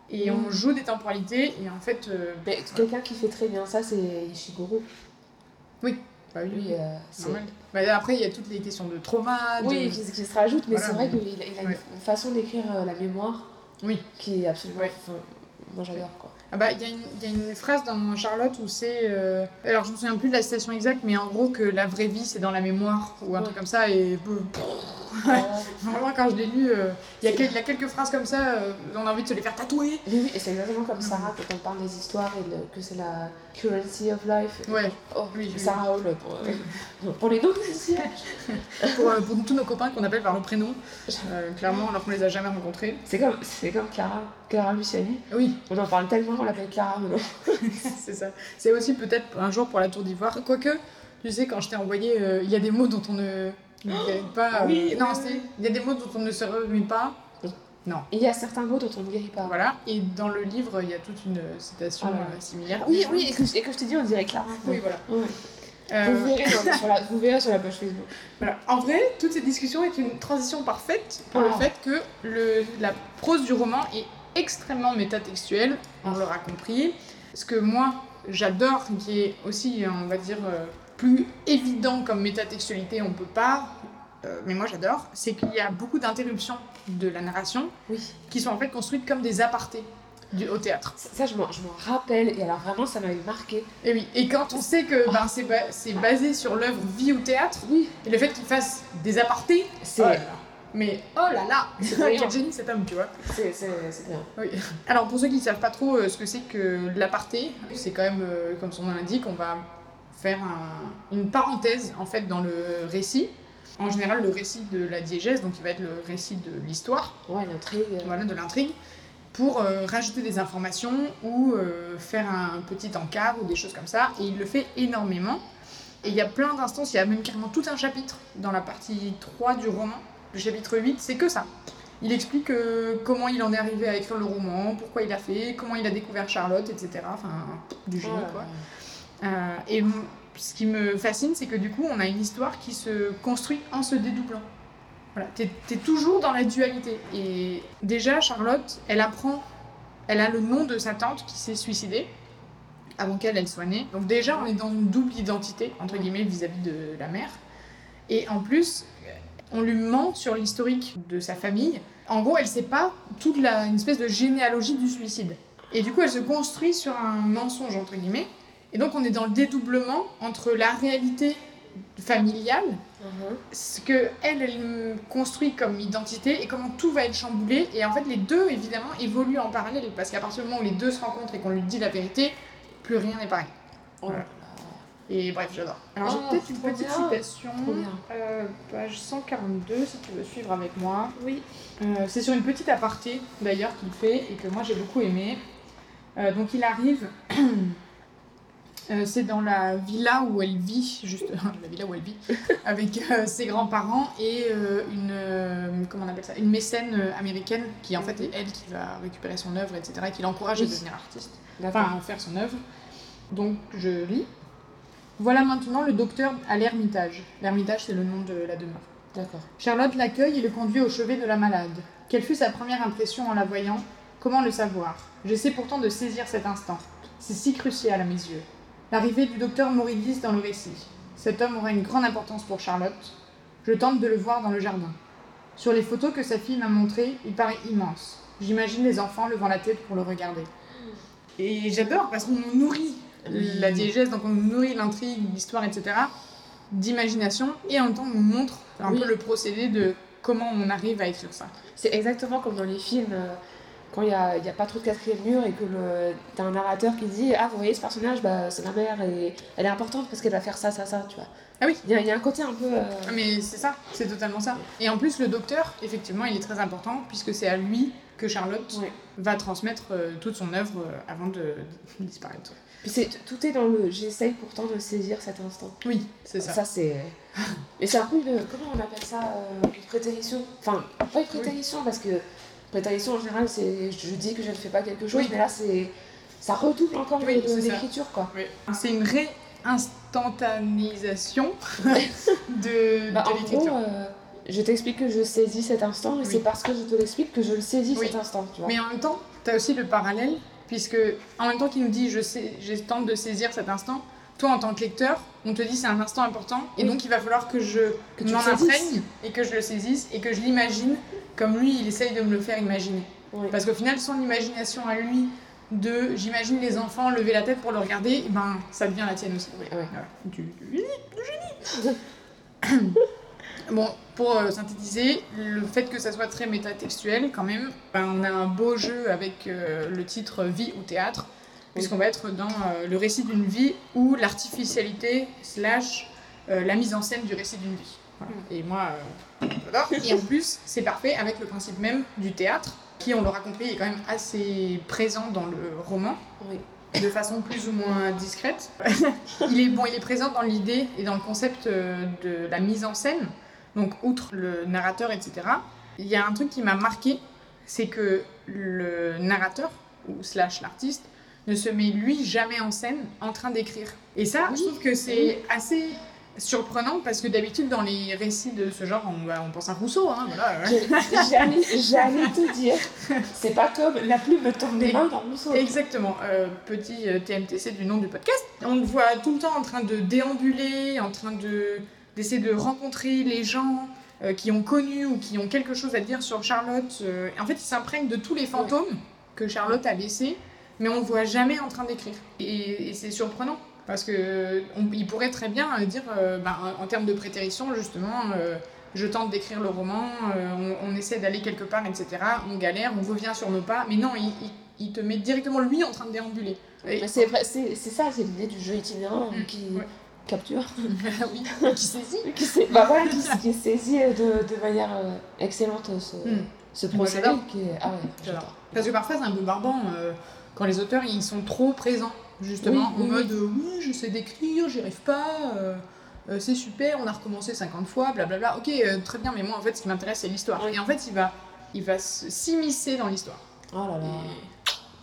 et Mm. on joue des temporalités, et en fait. euh, quelqu'un qui fait très bien ça, c'est Ishiguro. bah oui, Lui, euh, c'est. Bah, après, il y a toutes les questions de trauma. de- Oui, qui, qui se rajoute, mais Voilà, c'est vrai mais- qu'il a, il a Ouais. une façon d'écrire la mémoire Oui. qui est absolument. Ouais. enfin, moi j'adore quoi. Ah bah, il y, a une- il y a une phrase dans Charlotte où c'est. euh, Alors, je me souviens plus de la citation exacte, mais en gros, que la vraie vie, c'est dans la mémoire, ou un Ouais. truc comme ça, et. Vraiment, quand je l'ai lu, euh, il y, a quel- il y a quelques phrases comme ça, euh, on a envie de se les faire tatouer. Oui, oui, et c'est exactement comme Sarah quand on parle des histoires et le- que c'est la currency of life. Ouais, Oh, Oui. Sarah Hall pour, euh, pour les non-initiés. [LAUGHS] pour, euh, pour tous nos copains qu'on appelle par le prénom, euh, clairement, alors qu'on les a jamais rencontrés. C'est comme, c'est comme Clara, Clara Luciani. Oui, On en parle tellement, on l'appelle Clara [LAUGHS] c'est ça. C'est aussi peut-être un jour pour la Tour d'Ivoire. Quoique, tu sais, quand je t'ai envoyé, euh, il y a des mots dont on ne. [GASPS] guérit pas. euh, Oui, non, il y a des mots dont on ne se remet pas. Il y a certains mots dont on ne guérit pas. Voilà. Et dans le livre, il y a toute une citation Ah euh, similaire. Oui, oui, et que, et que je te dis, on dirait Clara. Oui, voilà. Euh, Vous, verrez dans- sur la, vous verrez sur la page Facebook. Voilà. En vrai, toute cette discussion est une transition parfaite pour le Ah. fait que le, la prose du roman est extrêmement métatextuelle, on l'aura compris. Ce que moi, j'adore, qui est aussi, on va dire, euh, plus évident comme métatextualité, on peut pas, euh, mais moi j'adore, c'est qu'il y a beaucoup d'interruptions de la narration Oui. qui sont en fait construites comme des apartés du, au théâtre. Ça, ça, je m'en rappelle, et alors vraiment, ça m'avait marqué. Et oui, et quand on sait que ben, c'est ba- c'est basé sur l'œuvre Vie au théâtre, Oui, et le fait qu'il fasse des apartés, c'est. oh là là. Mais oh là là. [LAUGHS] Quel génie cet homme, tu vois. C'est bien. Oui. Alors pour ceux qui ne savent pas trop euh, ce que c'est que l'aparté, c'est quand même, euh, comme son nom l'indique, on va faire un- une parenthèse en fait dans le récit. En général, le récit de la diégèse, donc il va être le récit de l'histoire, Ouais, l'intrigue. voilà, de l'intrigue, pour euh, rajouter des informations ou euh, faire un petit encart ou des choses comme ça. Et il le fait énormément. Et il y a plein d'instances, il y a même carrément tout un chapitre dans la partie 3 du roman. Le chapitre 8, c'est que ça. Il explique euh, comment il en est arrivé à écrire le roman, pourquoi il a fait, comment il a découvert Charlotte, etc. Enfin, du génie, ouais, quoi. et ce qui me fascine, c'est que du coup, on a une histoire qui se construit en se dédoublant. Voilà, t'es es toujours dans la dualité. Et déjà, Charlotte, elle apprend, elle a le nom de sa tante qui s'est suicidée avant qu'elle elle soit née. Donc déjà, on est dans une double identité, entre guillemets, vis-à-vis de la mère. Et en plus, on lui ment sur l'historique de sa famille. En gros, elle sait pas toute la, une espèce de généalogie du suicide. Et du coup, elle se construit sur un mensonge, entre guillemets. Et donc, on est dans le dédoublement entre la réalité familiale, Mhm. ce que elle, elle construit comme identité et comment tout va être chamboulé. Et en fait, les deux, évidemment, évoluent en parallèle parce qu'à partir du moment où les deux se rencontrent et qu'on lui dit la vérité, plus rien n'est pareil. Oh, Voilà. Et bref, j'adore. Alors, Oh, j'ai peut-être une petite bien. citation. Euh, page 142, si tu veux suivre avec moi. Oui. Euh, c'est sur une petite aparté d'ailleurs qu'il fait et que moi j'ai beaucoup aimé. Euh, donc il arrive, [CLEARS THROAT] euh, c'est dans la villa où elle vit, juste [LAUGHS] la villa où elle vit, [LAUGHS] avec euh, ses grands-parents et euh, une comment on appelle ça, une mécène américaine qui en fait est elle qui va récupérer son œuvre, etc. et qui l'encourage à devenir artiste, enfin à faire son œuvre. Donc je lis. Voilà maintenant le docteur à l'Ermitage. L'Ermitage c'est le nom de la demeure. D'accord. Charlotte l'accueille et le conduit au chevet de la malade. Quelle fut sa première impression en la voyant? Comment le savoir? J'essaie pourtant de saisir cet instant. C'est si crucial à mes yeux. L'arrivée du docteur Moridis dans le récit. Cet homme aura une grande importance pour Charlotte. Je tente de le voir dans le jardin. Sur les photos que sa fille m'a montrées, il paraît immense. J'imagine les enfants levant la tête pour le regarder. Et j'adore parce qu'on nous nourrit la diégèse, donc on nous nourrit l'intrigue, l'histoire, etc. d'imagination et en même temps on nous montre un Oui. peu le procédé de comment on arrive à écrire ça. C'est exactement comme dans les films, euh, quand il n'y a, y a pas trop de quatrième mur et que le, t'as un narrateur qui dit Ah, vous voyez ce personnage, bah, c'est ma mère et elle est importante parce qu'elle va faire ça, ça, ça, tu vois. Ah oui. Il y, a- il y a un côté un peu. euh, Ah, Mais c'est ça, c'est totalement ça. Et en plus, le docteur, effectivement, il est très important puisque c'est à lui que Charlotte Ouais. va transmettre euh, toute son œuvre euh, avant de, [LAUGHS] de disparaître. Puis c'est, tout est dans le j'essaye pourtant de saisir cet instant. Oui, c'est ça. Ça, c'est. [LAUGHS] Mais c'est un peu une. Comment on appelle ça euh, Une prétérition? Enfin, pas une prétérition parce que. Prétérition en général, c'est je dis que je ne fais pas quelque chose, Oui. mais là, c'est. Ça redouble encore Oui, l'écriture, quoi. Oui. C'est une réinstantanisation [LAUGHS] de, Bah, de l'écriture. euh, je t'explique que je saisis cet instant, et Oui. c'est parce que je te l'explique que je le saisis cet instant, tu vois. Mais en même temps, tu as aussi le parallèle, puisque en même temps qu'il nous dit je, sais, je tente de saisir cet instant, toi en tant que lecteur, on te dit c'est un instant important, et Oui. donc il va falloir que je m'en imprègne et que je le saisisse et que je l'imagine comme lui il essaye de me le faire imaginer. Oui. Parce qu'au final, son imagination à lui de j'imagine les enfants lever la tête pour le regarder, eh ben ça devient la tienne aussi. Ouais, ouais. Du, du génie, du génie. [LAUGHS] bon, pour euh, synthétiser, le fait que ça soit très métatextuel, quand même, ben, on a un beau jeu avec euh, le titre Vie ou théâtre, puisqu'on va être dans euh, le récit d'une vie ou l'artificialité slash euh, la mise en scène du récit d'une vie. Voilà. Et moi, euh, j'adore. Et en plus, c'est parfait avec le principe même du théâtre, qui, on l'aura compris, est quand même assez présent dans le roman Oui. de façon plus ou moins discrète. il est bon, il est présent dans l'idée et dans le concept euh, de la mise en scène. Donc outre le narrateur, etc. Il y a un truc qui m'a marqué, c'est que le narrateur ou slash l'artiste ne se met lui jamais en scène en train d'écrire. Et ça, Oui, je trouve que c'est assez surprenant parce que d'habitude dans les récits de ce genre, on, bah, on pense à Rousseau, hein, voilà. J'allais te dire, c'est pas comme la plume me tombe des mains dans mon seau. Exactement, euh, petit euh, TMTC du nom du podcast. On le voit tout le temps en train de déambuler, en train de d'essayer de rencontrer les gens euh, qui ont connu ou qui ont quelque chose à dire sur Charlotte. euh, en fait, il s'imprègne de tous les fantômes que Charlotte a laissés, mais on le voit jamais en train d'écrire. Et, et c'est surprenant. Parce que on- il pourrait très bien euh, dire, euh, bah, en, en termes de prétérition, justement, euh, je tente d'écrire le roman, euh, on, on essaie d'aller quelque part, etc. On galère, on revient sur nos pas, mais non, il, il- il te met directement lui en train de déambuler. Et- Mais c'est ça, c'est l'idée du jeu itinérant Mm, qui ouais. capture. [LAUGHS] oui, qui saisit. [LAUGHS] qui, bah voilà, qui, qui [LAUGHS] saisit de, de manière excellente ce, Mm. ce procédé. j'adore. Qui est... Ah ouais. Parce que parfois c'est un peu barbant quand les auteurs ils sont trop présents, justement, Oui, en oui, mode oui, je sais d'écrire, j'y arrive pas, euh, euh, c'est super, on a recommencé 50 fois, blablabla. Ok, euh, très bien, mais moi en fait ce qui m'intéresse c'est l'histoire. Et en fait il va, il va s'immiscer dans l'histoire. Oh là là.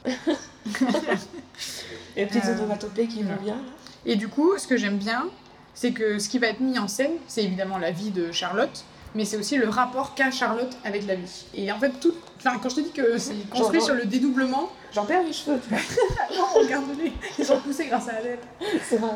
Et- [LAUGHS] Les petites onomatopées qui vont bien. Et du coup, ce que j'aime bien, c'est que ce qui va être mis en scène, c'est évidemment la vie de Charlotte, mais c'est aussi le rapport qu'a Charlotte avec la vie. Et en fait, tout. Enfin, quand je te dis que c'est construit sur le dédoublement, J'en perds les cheveux, tu vois. [LAUGHS] oh, regarde-les, ils sont poussés grâce à Adèle. C'est vrai.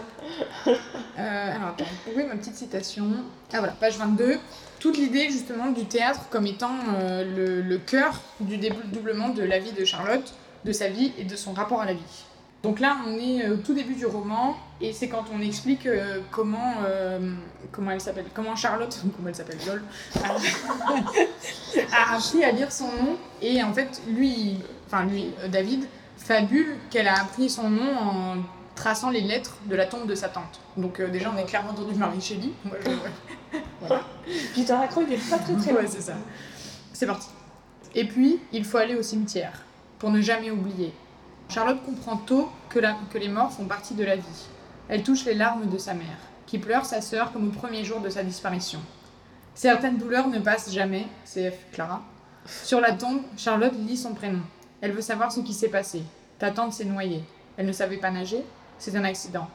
Euh, alors attends, où est ma petite citation Ah voilà, page 22. Toute l'idée justement du théâtre comme étant euh, le, le cœur du dédoublement de la vie de Charlotte, de sa vie et de son rapport à la vie. Donc là, on est euh, au tout début du roman et c'est quand on explique euh, comment euh, comment elle s'appelle, comment Charlotte, [LAUGHS] comment elle s'appelle, lol, a, [LAUGHS] a appris à lire son nom et en fait lui, enfin lui, David fabule qu'elle a appris son nom en traçant les lettres de la tombe de sa tante. Donc euh, déjà, on est clairement entendu Marie Shelley. [LAUGHS] Moi, je- Peter Lacroix, il est pas très très Ouais, loin. c'est ça. C'est parti. Et puis, il faut aller au cimetière, pour ne jamais oublier. Charlotte comprend tôt que, les morts font partie de la vie. Elle touche les larmes de sa mère, qui pleure sa sœur comme au premier jour de sa disparition. Certaines douleurs ne passent jamais, CF Clara. Sur la tombe, Charlotte lit son prénom. Elle veut savoir ce qui s'est passé. Ta tante s'est noyée. Elle ne savait pas nager C'est un accident.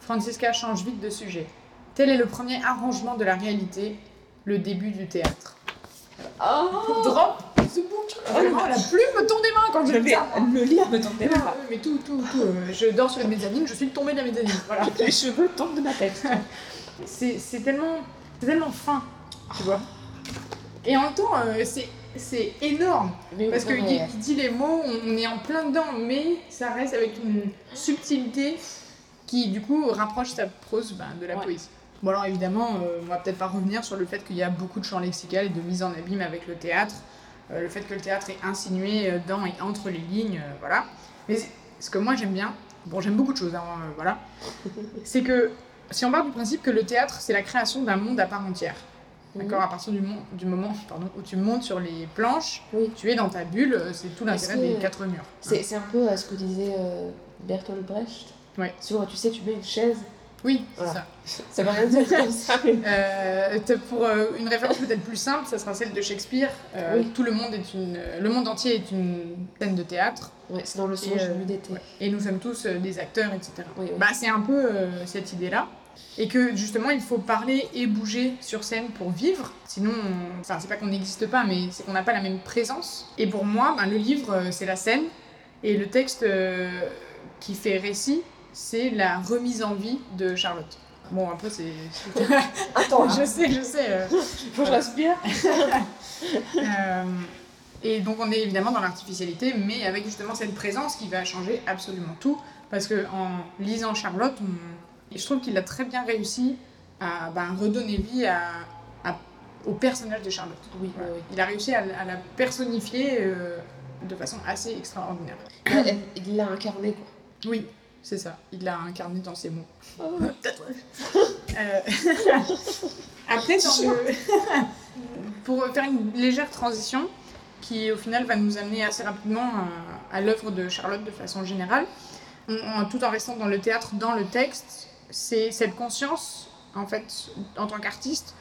Francisca change vite de sujet. Tel est le premier arrangement de la réalité, le début du théâtre. Oh Drop the book Vraiment, la plume me tombe des mains quand je lis ça Le lire me tombe des mains. mais tout, tout, tout. euh, je dors sur une mezzanine, je suis tombée de la mezzanine. Voilà. [LAUGHS] Les cheveux tombent de ma tête. [LAUGHS] C'est tellement, tellement fin, tu vois. Et en même temps, euh, c'est énorme. Mais Parce qu'il dit, il dit les mots, on est en plein dedans, mais ça reste avec une subtilité qui, du coup, rapproche sa prose ben, de la Ouais. poésie. Bon, alors évidemment, euh, on va peut-être pas revenir sur le fait qu'il y a beaucoup de champs lexicaux et de mise en abîme avec le théâtre, euh, le fait que le théâtre est insinué euh, dans et entre les lignes, euh, voilà. Mais ce que moi j'aime bien, bon, j'aime beaucoup de choses, hein, voilà, [LAUGHS] c'est que si on part du principe que le théâtre, c'est la création d'un monde à part entière, d'accord, à partir du, moment pardon, où tu montes sur les planches, Oui. tu es dans ta bulle, c'est tout l'intérêt des quatre murs. C'est c'est un peu euh, ce que disait euh, Bertolt Brecht. Ouais. Sur, tu sais, tu mets une chaise. Oui, c'est Voilà. ça. Ça veut rien dire comme ça. mais- Euh, te- pour euh, une référence peut-être plus simple, ça sera celle de Shakespeare. Euh, Oui. Tout le monde est une, le monde entier est une scène de théâtre Ouais, c'est dans le songe euh, d'été. ouais. et nous sommes tous euh, des acteurs, etc. Oui, oui. Bah, c'est un peu euh, cette idée-là. Et que justement, il faut parler et bouger sur scène pour vivre. Sinon, on- enfin, c'est pas qu'on n'existe pas, mais c'est qu'on n'a pas la même présence. Et pour moi, ben, le livre, euh, c'est la scène. Et le texte euh, qui fait récit, c'est la remise en vie de Charlotte. Bon, un peu, c'est. [LAUGHS] Attends, [LAUGHS] je sais, je sais. euh, faut que je respire. [LAUGHS] euh, et donc on est évidemment dans l'artificialité, mais avec justement cette présence qui va changer absolument tout. Parce que en lisant Charlotte, on- je trouve qu'il a très bien réussi à ben, redonner vie à, à- au personnage de Charlotte. Oui, oui, Voilà. oui. Il a réussi à, à la personnifier euh, de façon assez extraordinaire. Il l'a incarné, quoi. Oui, c'est ça. Il l'a incarné dans ses mots. Oh. Euh, [LAUGHS] Après, le- [LAUGHS] pour faire une légère transition, qui au final va nous amener assez rapidement à, à l'œuvre de Charlotte de façon générale, on- on- tout en restant dans le théâtre, dans le texte, c'est cette conscience, en fait, en tant qu'artiste,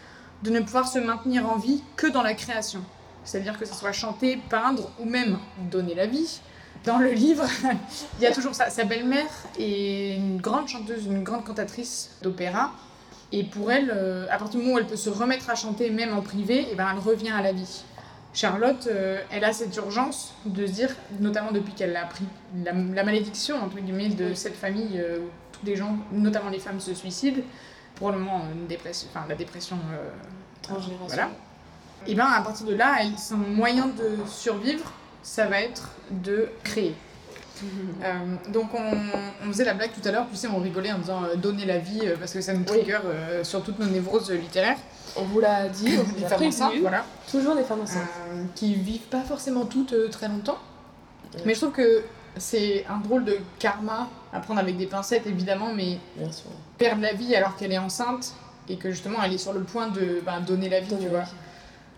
de ne pouvoir se maintenir en vie que dans la création. C'est-à-dire que ce soit chanter, peindre ou même donner la vie. Dans le livre, [LAUGHS] il y a toujours ça. Sa belle-mère est une grande chanteuse, une grande cantatrice d'opéra. Et pour elle, euh, à partir du moment où elle peut se remettre à chanter, même en privé, et ben elle revient à la vie. Charlotte, euh, elle a cette urgence de se dire, notamment depuis qu'elle a appris la, la malédiction entre guillemets de cette famille euh, où tous les gens, notamment les femmes, se suicident, probablement euh, une dépression, enfin la dépression. Transgénération. voilà. Et ben à partir de là, elle, son moyen de survivre, ça va être de créer. Euh, donc on, on faisait la blague tout à l'heure, tu sais, on rigolait en disant euh, donner la vie euh, parce que ça nous trigger sur toutes nos névroses littéraires. On vous l'a dit, on vous Les femmes enceintes, voilà. Toujours des femmes enceintes. Qui vivent pas forcément toutes très longtemps. Ouais. Mais je trouve que c'est un drôle de karma à prendre avec des pincettes évidemment, mais Bien sûr. perdre la vie alors qu'elle est enceinte et que justement elle est sur le point de ben, donner la vie, tu vois.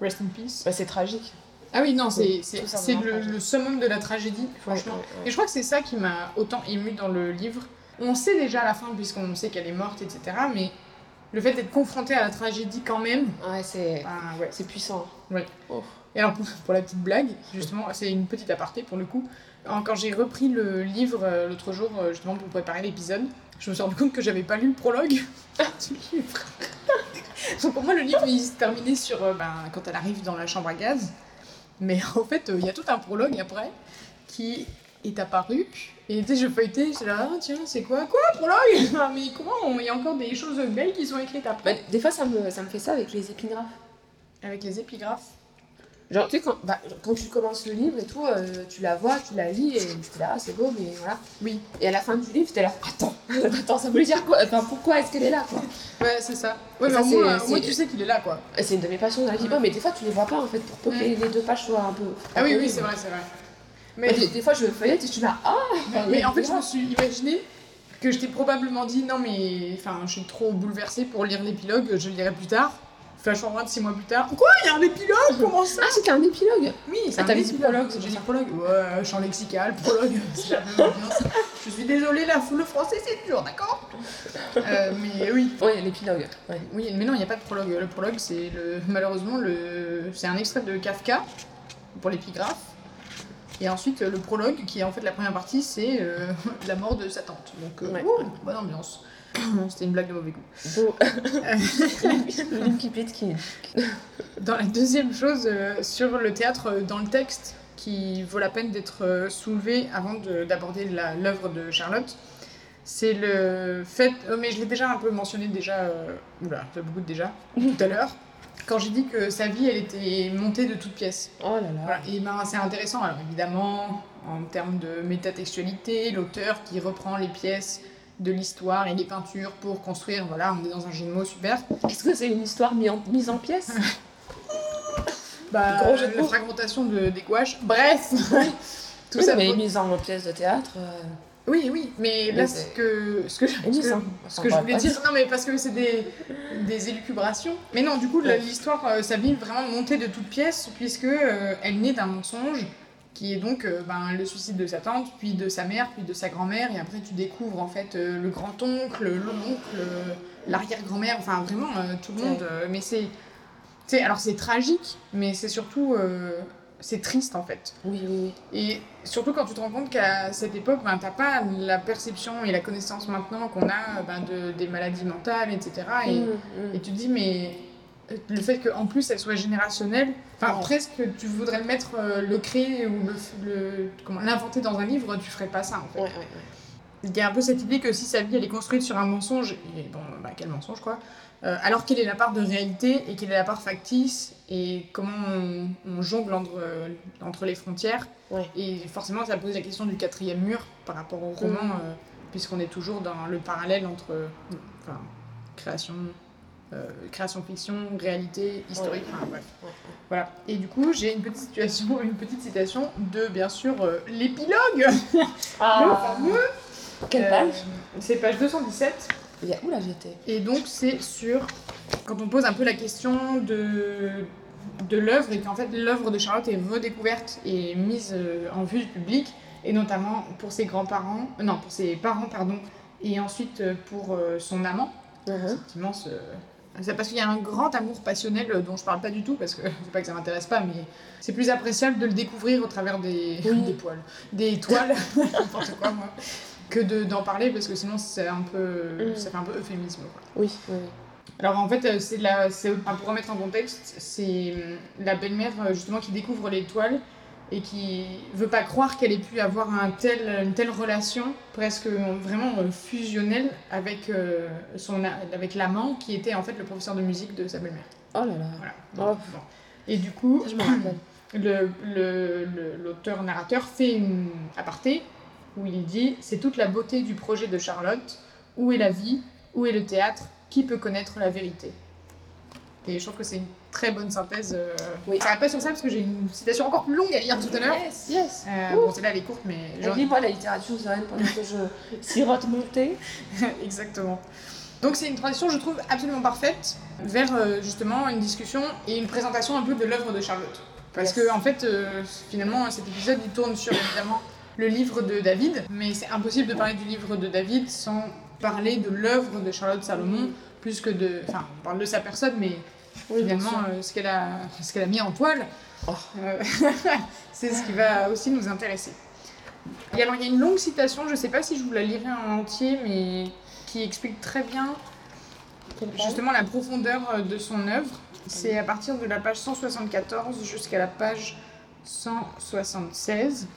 Rest in peace. Bah, c'est tragique. Ah oui, non, c'est le, le summum de la tragédie, franchement. Ouais, ouais, Et je crois que c'est ça qui m'a autant ému dans le livre. On sait déjà à la fin, puisqu'on sait qu'elle est morte, etc. Mais le fait d'être confronté à la tragédie quand même, Ouais, c'est c'est puissant. Ouais. Oh. Et alors, pour, pour la petite blague, justement, c'est une petite aparté pour le coup. Quand j'ai repris le livre euh, l'autre jour, euh, justement pour préparer l'épisode, je me suis rendu compte que j'avais pas lu le prologue [LAUGHS] du livre. Donc pour moi, le livre il se terminait sur euh, ben, quand elle arrive dans la chambre à gaz. Mais en fait, euh, il y a tout un prologue après qui est apparu. Et tu sais, je feuilletais, j'étais là, ah, tiens, c'est quoi? Quoi, prologue? [LAUGHS] Ah, Mais comment Il y a encore des choses belles qui sont écrites Bah, après des fois, ça me, ça me fait ça avec les épigraphes. Avec les épigraphes. Genre, tu sais, quand, bah, quand tu commences le livre et tout, euh, tu la vois, tu la lis, et j'étais là, ah, c'est beau, mais voilà. Oui. Et à la fin du livre, t'es là, attends, [LAUGHS] attends, ça veut dire quoi? Enfin, pourquoi est-ce qu'elle est là, quoi? Ouais, c'est ça. Ouais, Ça, mais au moins, au moins, tu sais qu'il est là, quoi. C'est une de mes passions dans la vie, mais des fois, tu les vois pas, en fait, pour peu que les, les deux pages soient un peu... Ah oui, oui, c'est vrai, c'est vrai. Mais des, des fois, je feuillette et je suis là, ah mais en fait, je me suis imaginé que je t'ai probablement dit non, mais enfin, je suis trop bouleversée pour lire l'épilogue, je le lirai plus tard. Flash forward six mois plus tard. Quoi Il y a un épilogue? Comment ça? Ah, c'était un épilogue Oui, c'est Ah, un t'avais dit épilogue. prologue, J'ai dit prologue. Ouais, champ lexical, prologue, [LAUGHS] c'est. Je suis désolée, la, le français c'est dur, d'accord Euh, Mais oui. Ouais, l'épilogue. Ouais. Oui, mais non, il n'y a pas de prologue. Le prologue, c'est le malheureusement le c'est un extrait de Kafka pour l'épigraphe. Et ensuite, le prologue, qui est en fait la première partie, c'est euh, [LAUGHS] la mort de sa tante. Donc, euh, Ouais. ouh, bonne ambiance. [COUGHS] C'était une blague de mauvais goût. Linky [LAUGHS] Pitkin. Dans la deuxième chose, euh, sur le théâtre euh, dans le texte, qui vaut la peine d'être euh, soulevé avant de- d'aborder l'œuvre de Charlotte, c'est le fait. euh, mais je l'ai déjà un peu mentionné déjà. Euh, oula, ça fait beaucoup de déjà, tout à l'heure. Quand j'ai dit que sa vie, elle était montée de toutes pièces. Oh là là. Voilà, et ben, c'est intéressant. Alors évidemment, en termes de métatextualité, l'auteur qui reprend les pièces de l'histoire et les peintures pour construire, voilà, on est dans un jeu de mots super. Est-ce que c'est une histoire mise en, mise en pièces [LAUGHS] Bah, Gros jeu de la mots. fragmentation de, des gouaches. Bref, [LAUGHS] tout Oui, ça. mais pour- mise en pièce de théâtre. euh, Oui, oui, mais là, ce que, ce que, ce Et mise que, ce que je voulais dire, non, mais parce que c'est des, des élucubrations. Mais non, du coup, l'histoire, euh, sa vie vraiment montée de toutes pièces, puisque euh, elle naît d'un mensonge qui est donc euh, ben, le suicide de sa tante, puis de sa mère, puis de sa grand-mère, et après tu découvres en fait euh, le grand-oncle, l'oncle, euh, l'arrière-grand-mère, enfin vraiment euh, tout le monde. mais c'est, c'est, alors c'est tragique, mais c'est surtout, c'est triste en fait. Oui, oui, oui. Et surtout quand tu te rends compte qu'à cette époque, ben, t'as pas la perception et la connaissance maintenant qu'on a ben, de, des maladies mentales, etc. Et, Mmh, mmh. et tu te dis, mais le fait qu'en plus elle soit générationnelle, enfin presque tu voudrais le mettre, euh, le créer ou le, le- comment l'inventer dans un livre, tu ferais pas ça en fait. Ouais, ouais, ouais. Il y a un peu cette idée que si sa vie elle est construite sur un mensonge, et bon, bah quel mensonge quoi, euh, alors quelle est la part de réalité et quelle est la part factice et comment on, on jongle entre, euh, entre les frontières. Et forcément ça pose la question du quatrième mur par rapport au roman, euh, puisqu'on est toujours dans le parallèle entre euh, création, création-fiction, réalité, historique, enfin. Ouais, ouais. Voilà. Et du coup, j'ai une petite situation, [LAUGHS] une petite citation de bien sûr euh, l'épilogue. Le fameux. Quelle Euh, page C'est page 217. Il y a où là j'étais? Et donc, c'est sur. Quand on pose un peu la question de, de l'œuvre, et qu'en fait, l'œuvre de Charlotte est redécouverte et mise euh, en vue du public, et notamment pour ses grands-parents. non, pour ses parents, pardon. Et ensuite pour son amant. Cette immense. C'est parce qu'il y a un grand amour passionnel euh, dont je parle pas du tout, parce que c'est pas que ça m'intéresse pas, mais c'est plus appréciable de le découvrir au travers des, Oui. [LAUGHS] des poils, des toiles, [LAUGHS] n'importe quoi, moi, que de- d'en parler, parce que sinon c'est un peu, Mm. ça fait un peu euphémisme. Quoi. Oui, oui. Alors en fait, euh, c'est pour remettre en contexte, c'est euh, la belle-mère euh, justement qui découvre les toiles et qui veut pas croire qu'elle ait pu avoir un tel, une telle relation presque vraiment euh, fusionnelle avec, euh, son, avec l'amant qui était en fait le professeur de musique de sa belle-mère. Oh là là. Voilà. Oh. Bon. Et du coup, rappelle. [CLEARS THROAT] le, le- le- l'auteur-narrateur fait une aparté où il dit C'est toute la beauté du projet de Charlotte. Où est la vie Où est le théâtre Qui peut connaître la vérité? Et je trouve que c'est une très bonne synthèse. euh, Oui. S'arrête pas sur ça parce que j'ai une citation encore plus longue à lire tout à l'heure. Yes, yes. Euh, bon, celle-là, elle est courte, mais genre- Lis-moi la littérature, Zoran, pendant que je [LAUGHS] sirote mon thé. [LAUGHS] Exactement. Donc c'est une transition, je trouve, absolument parfaite vers euh, justement une discussion et une présentation un peu de l'œuvre de Charlotte. Parce Yes. que en fait, euh, finalement, cet épisode il tourne sur évidemment le livre de David, mais c'est impossible de parler du livre de David sans parler de l'œuvre de Charlotte Salomon, plus que de, enfin, on parle de sa personne, mais Oui, finalement euh, ce qu'elle a, qu'elle a mis en toile, Oh. euh, [LAUGHS] c'est ce qui va aussi nous intéresser. Et alors il y a une longue citation, je sais pas si je vous la lirai en entier, mais qui explique très bien justement la profondeur euh, de son œuvre. C'est à partir de la page 174 jusqu'à la page 176.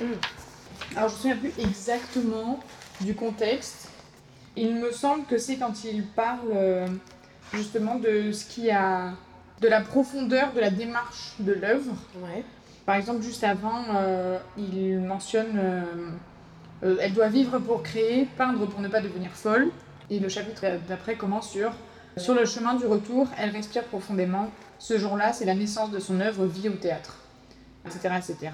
Mm. Alors je me souviens plus exactement du contexte. Il me semble que c'est quand il parle justement de ce qui a de la profondeur de la démarche de l'œuvre. Ouais. Par exemple, juste avant, euh, il mentionne euh, euh, Elle doit vivre pour créer, peindre pour ne pas devenir folle. Et le chapitre d'après commence sur Sur le chemin du retour, elle respire profondément. Ce jour-là, c'est la naissance de son œuvre Vie au théâtre. Etc. etc.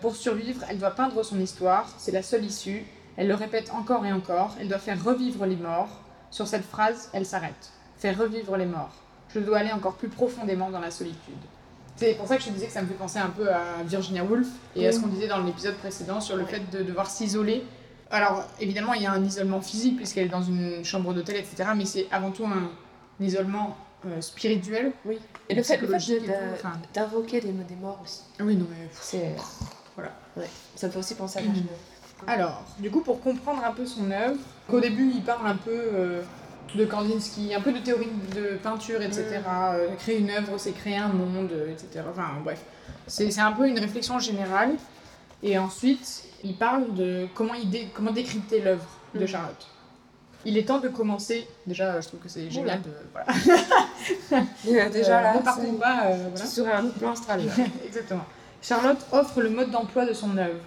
Pour survivre, elle doit peindre son histoire, c'est la seule issue. Elle le répète encore et encore. Elle doit faire revivre les morts. Sur cette phrase, elle s'arrête. Faire revivre les morts. Je dois aller encore plus profondément dans la solitude. C'est pour ça que je te disais que ça me fait penser un peu à Virginia Woolf et à ce qu'on disait dans l'épisode précédent sur le Ouais. fait de devoir s'isoler. Alors évidemment, il y a un isolement physique puisqu'elle est dans une chambre d'hôtel, etc. Mais c'est avant tout un, un isolement euh, spirituel. Oui. Et le fait, le fait de- d'invoquer des, morts aussi. Oui, non, mais C'est. Voilà. Ouais. Ça me fait aussi penser à [CLEARS THROAT] Virginia. Alors, du coup, pour comprendre un peu son œuvre, qu'au début, il parle un peu euh, de Kandinsky, un peu de théorie de peinture, etc. Euh, créer une œuvre, c'est créer un monde, etc. Enfin, bref. C'est un peu une réflexion générale. Et ensuite, il parle de comment, il dé- comment décrypter l'œuvre de Mhm. Charlotte. Il est temps de commencer. Déjà, je trouve que c'est génial de. Voilà. [LAUGHS] Déjà Euh, là, ne partons pas. euh, voilà. sur un autre plan astral. là. [LAUGHS] Exactement. Charlotte offre le mode d'emploi de son œuvre,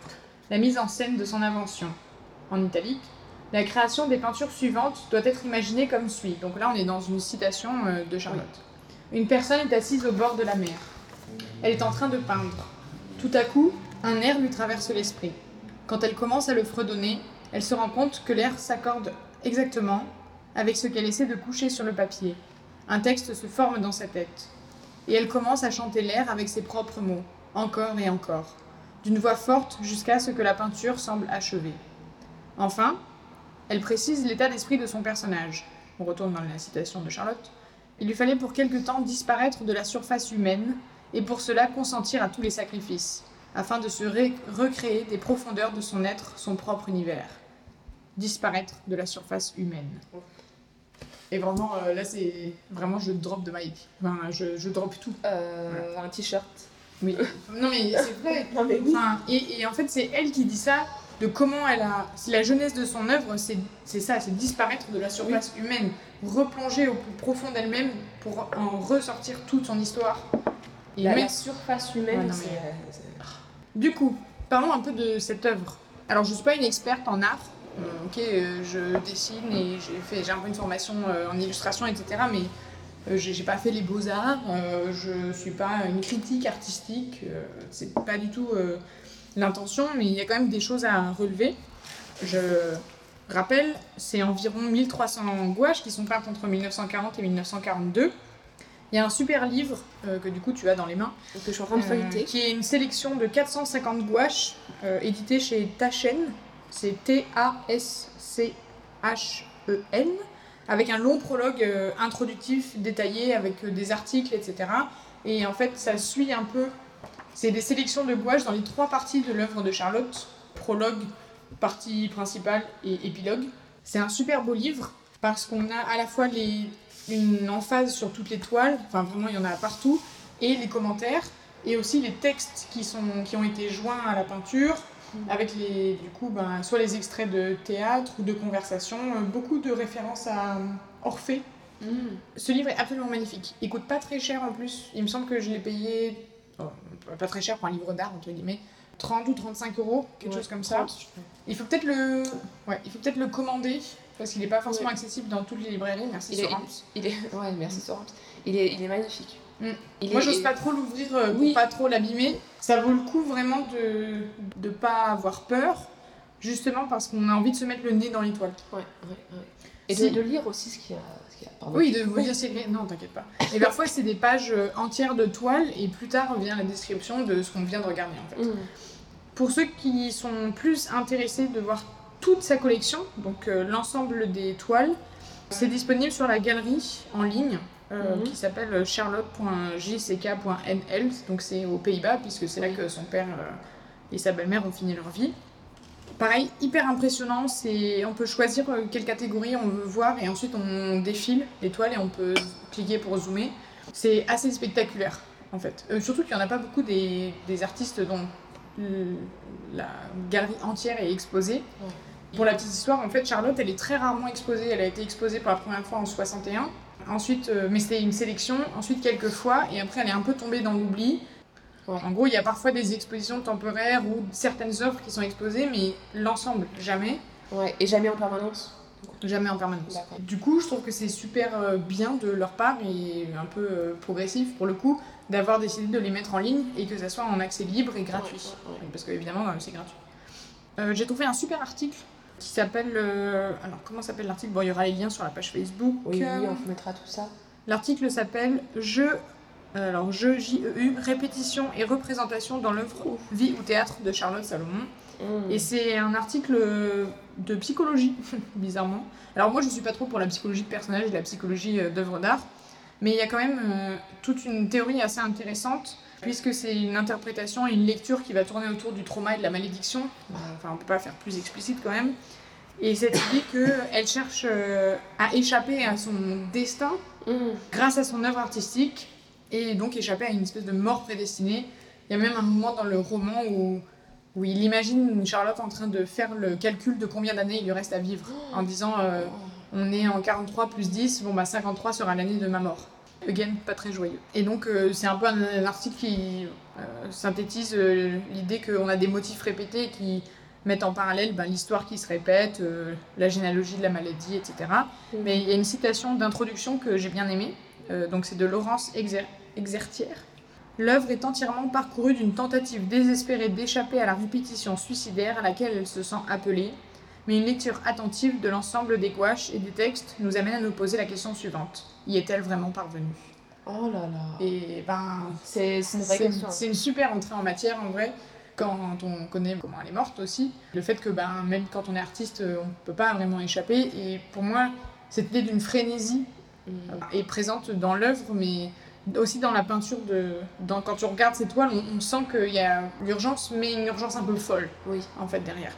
la mise en scène de son invention. En italique, la création des peintures suivantes doit être imaginée comme suit. Donc là, on est dans une citation euh, de Charlotte. Une personne est assise au bord de la mer. Elle est en train de peindre. Tout à coup, un air lui traverse l'esprit. Quand elle commence à le fredonner, elle se rend compte que l'air s'accorde exactement avec ce qu'elle essaie de coucher sur le papier. Un texte se forme dans sa tête. Et elle commence à chanter l'air avec ses propres mots, encore et encore, d'une voix forte jusqu'à ce que la peinture semble achevée. Enfin, elle précise l'état d'esprit de son personnage. On retourne dans la citation de Charlotte. Il lui fallait pour quelque temps disparaître de la surface humaine et pour cela consentir à tous les sacrifices, afin de se ré- recréer des profondeurs de son être son propre univers. Disparaître de la surface humaine. Et vraiment, euh, là, c'est vraiment, je drop de vie. Enfin, je, je drop tout. Euh, Un t-shirt. Oui. [LAUGHS] non, mais c'est vrai. Non, mais oui. Enfin, et, et en fait, c'est elle qui dit ça, de comment elle a. La jeunesse de son œuvre, c'est c'est ça, c'est disparaître de la surface humaine, replonger au plus profond d'elle-même pour en ressortir toute son histoire. Et La, surface humaine, c'est. mais- c'est- Du coup, parlons un peu de cette œuvre. Alors, je ne suis pas une experte en art. Euh, ok, euh, je dessine et j'ai fait, j'ai un peu une formation euh, en illustration, etc. Mais euh, j'ai j'ai pas fait les beaux-arts. euh, je suis pas une critique artistique. euh, c'est pas du tout euh, l'intention, mais il y a quand même des choses à relever. Je rappelle, c'est environ 1300 gouaches qui sont peintes entre 1940 et 1942. Il y a un super livre euh, que du coup tu as dans les mains que je suis en train de euh, feuilleter. qui est une sélection de 450 gouaches euh, éditées chez Taschen. C'est T-A-S-C-H-E-N. Avec un long prologue euh, introductif, détaillé, avec des articles, etc. Et en fait, ça suit un peu. C'est des sélections de gouaches dans les trois parties de l'œuvre de Charlotte prologue, partie principale et épilogue. C'est un super beau livre parce qu'on a à la fois les, une emphase sur toutes les toiles, enfin vraiment il y en a partout, et les commentaires, et aussi les textes qui, sont, qui ont été joints à la peinture, avec les, du coup, ben, soit les extraits de théâtre ou de conversation, euh, beaucoup de références à Orphée. Mm. Ce livre est absolument magnifique. Il coûte pas très cher en plus. Il me semble que je l'ai payé, oh, pas très cher pour un livre d'art, entre guillemets, 30 ou 35 euros, quelque Ouais, chose comme ça. 30, je crois. Il faut peut-être le, ouais, il faut peut-être le commander parce qu'il n'est pas forcément Ouais. accessible dans toutes les librairies. Merci Il est-. Il est... Ouais, merci Sorams. Il est, il est magnifique. Mm. Il Moi, j'ose pas trop l'ouvrir euh, pour Oui. pas trop l'abîmer. Ça vaut le coup vraiment de de pas avoir peur, justement parce qu'on a envie de se mettre le nez dans l'étoile. Ouais, ouais, ouais. Et de, de lire aussi ce qu'il y a. Ce qu'il y a pardon. Oui, de vous dire c'est. Non, t'inquiète pas. Et parfois, c'est des pages euh, entières de toile et plus tard vient la description de ce qu'on vient de regarder en fait. Mm. Pour ceux qui sont plus intéressés de voir toute sa collection, donc euh, l'ensemble des toiles, c'est disponible sur la galerie en ligne euh, Mhm. qui s'appelle charlotte.jck.nl. Donc c'est aux Pays-Bas puisque c'est là que son père euh, et sa belle-mère ont fini leur vie. Pareil, hyper impressionnant. C'est, on peut choisir euh, quelle catégorie on veut voir et ensuite on défile les toiles et on peut cliquer pour zoomer. C'est assez spectaculaire en fait. Euh, surtout qu'il n'y en a pas beaucoup des, des artistes dont la galerie entière est exposée. Pour la petite histoire, en fait, Charlotte, elle est très rarement exposée. Elle a été exposée pour la première fois en 61. Ensuite, euh, mais c'était une sélection. Ensuite, quelques fois. Et après, elle est un peu tombée dans l'oubli. En gros, il y a parfois des expositions temporaires ou certaines œuvres qui sont exposées, mais l'ensemble, jamais. Ouais, et jamais en permanence. Jamais en permanence. Du coup, je trouve que c'est super euh, bien de leur part et un peu euh, progressif pour le coup d'avoir décidé de les mettre en ligne et que ça soit en accès libre et gratuit. Ouais, ouais, ouais. Parce qu'évidemment, c'est gratuit. Euh, J'ai trouvé un super article qui s'appelle. euh, alors, comment s'appelle l'article? Bon, il y aura les liens sur la page Facebook. Oui, oui, Euh, on vous mettra tout ça. L'article s'appelle Je. Alors, je, J-E-U, répétition et représentation dans l'œuvre Vie ou théâtre de Charlotte Salomon. Mm. Et c'est un article euh, de psychologie, [LAUGHS] bizarrement. Alors moi, je suis pas trop pour la psychologie de personnage et la psychologie euh, d'œuvre d'art, mais il y a quand même euh, toute une théorie assez intéressante, puisque c'est une interprétation et une lecture qui va tourner autour du trauma et de la malédiction. Euh, Enfin, on peut pas faire plus explicite quand même. Et cette idée qu'elle cherche euh, à échapper à son destin Mm. grâce à son œuvre artistique et donc échapper à une espèce de mort prédestinée. Il y a même un moment dans le roman où, où il imagine Charlotte en train de faire le calcul de combien d'années il lui reste à vivre en disant euh, on est en 43 plus 10, bon bah 53 sera l'année de ma mort. Again, pas très joyeux. Et donc euh, c'est un peu un, un article qui euh, synthétise l'idée qu'on a des motifs répétés qui mettent en parallèle ben, l'histoire qui se répète, la généalogie de la maladie, etc. Mm. Mais il y a une citation d'introduction que j'ai bien aimée. Donc c'est de Laurence Exer- Exertière. L'œuvre est entièrement parcourue d'une tentative désespérée d'échapper à la répétition suicidaire à laquelle elle se sent appelée. Mais une lecture attentive de l'ensemble des gouaches et des textes nous amène à nous poser la question suivante. Y est-elle vraiment parvenue? Oh là là. Et ben, C'est une super entrée en matière en vrai quand on connaît comment elle est morte aussi. Le fait que ben, même quand on est artiste, euh, on peut pas vraiment échapper. Et pour moi, cette idée d'une frénésie Mm. euh, est présente dans l'œuvre, mais aussi dans la peinture. De, dans, quand tu regardes ces toiles, on, on sent qu'il y a l'urgence, mais une urgence un peu folle Oui. en fait derrière.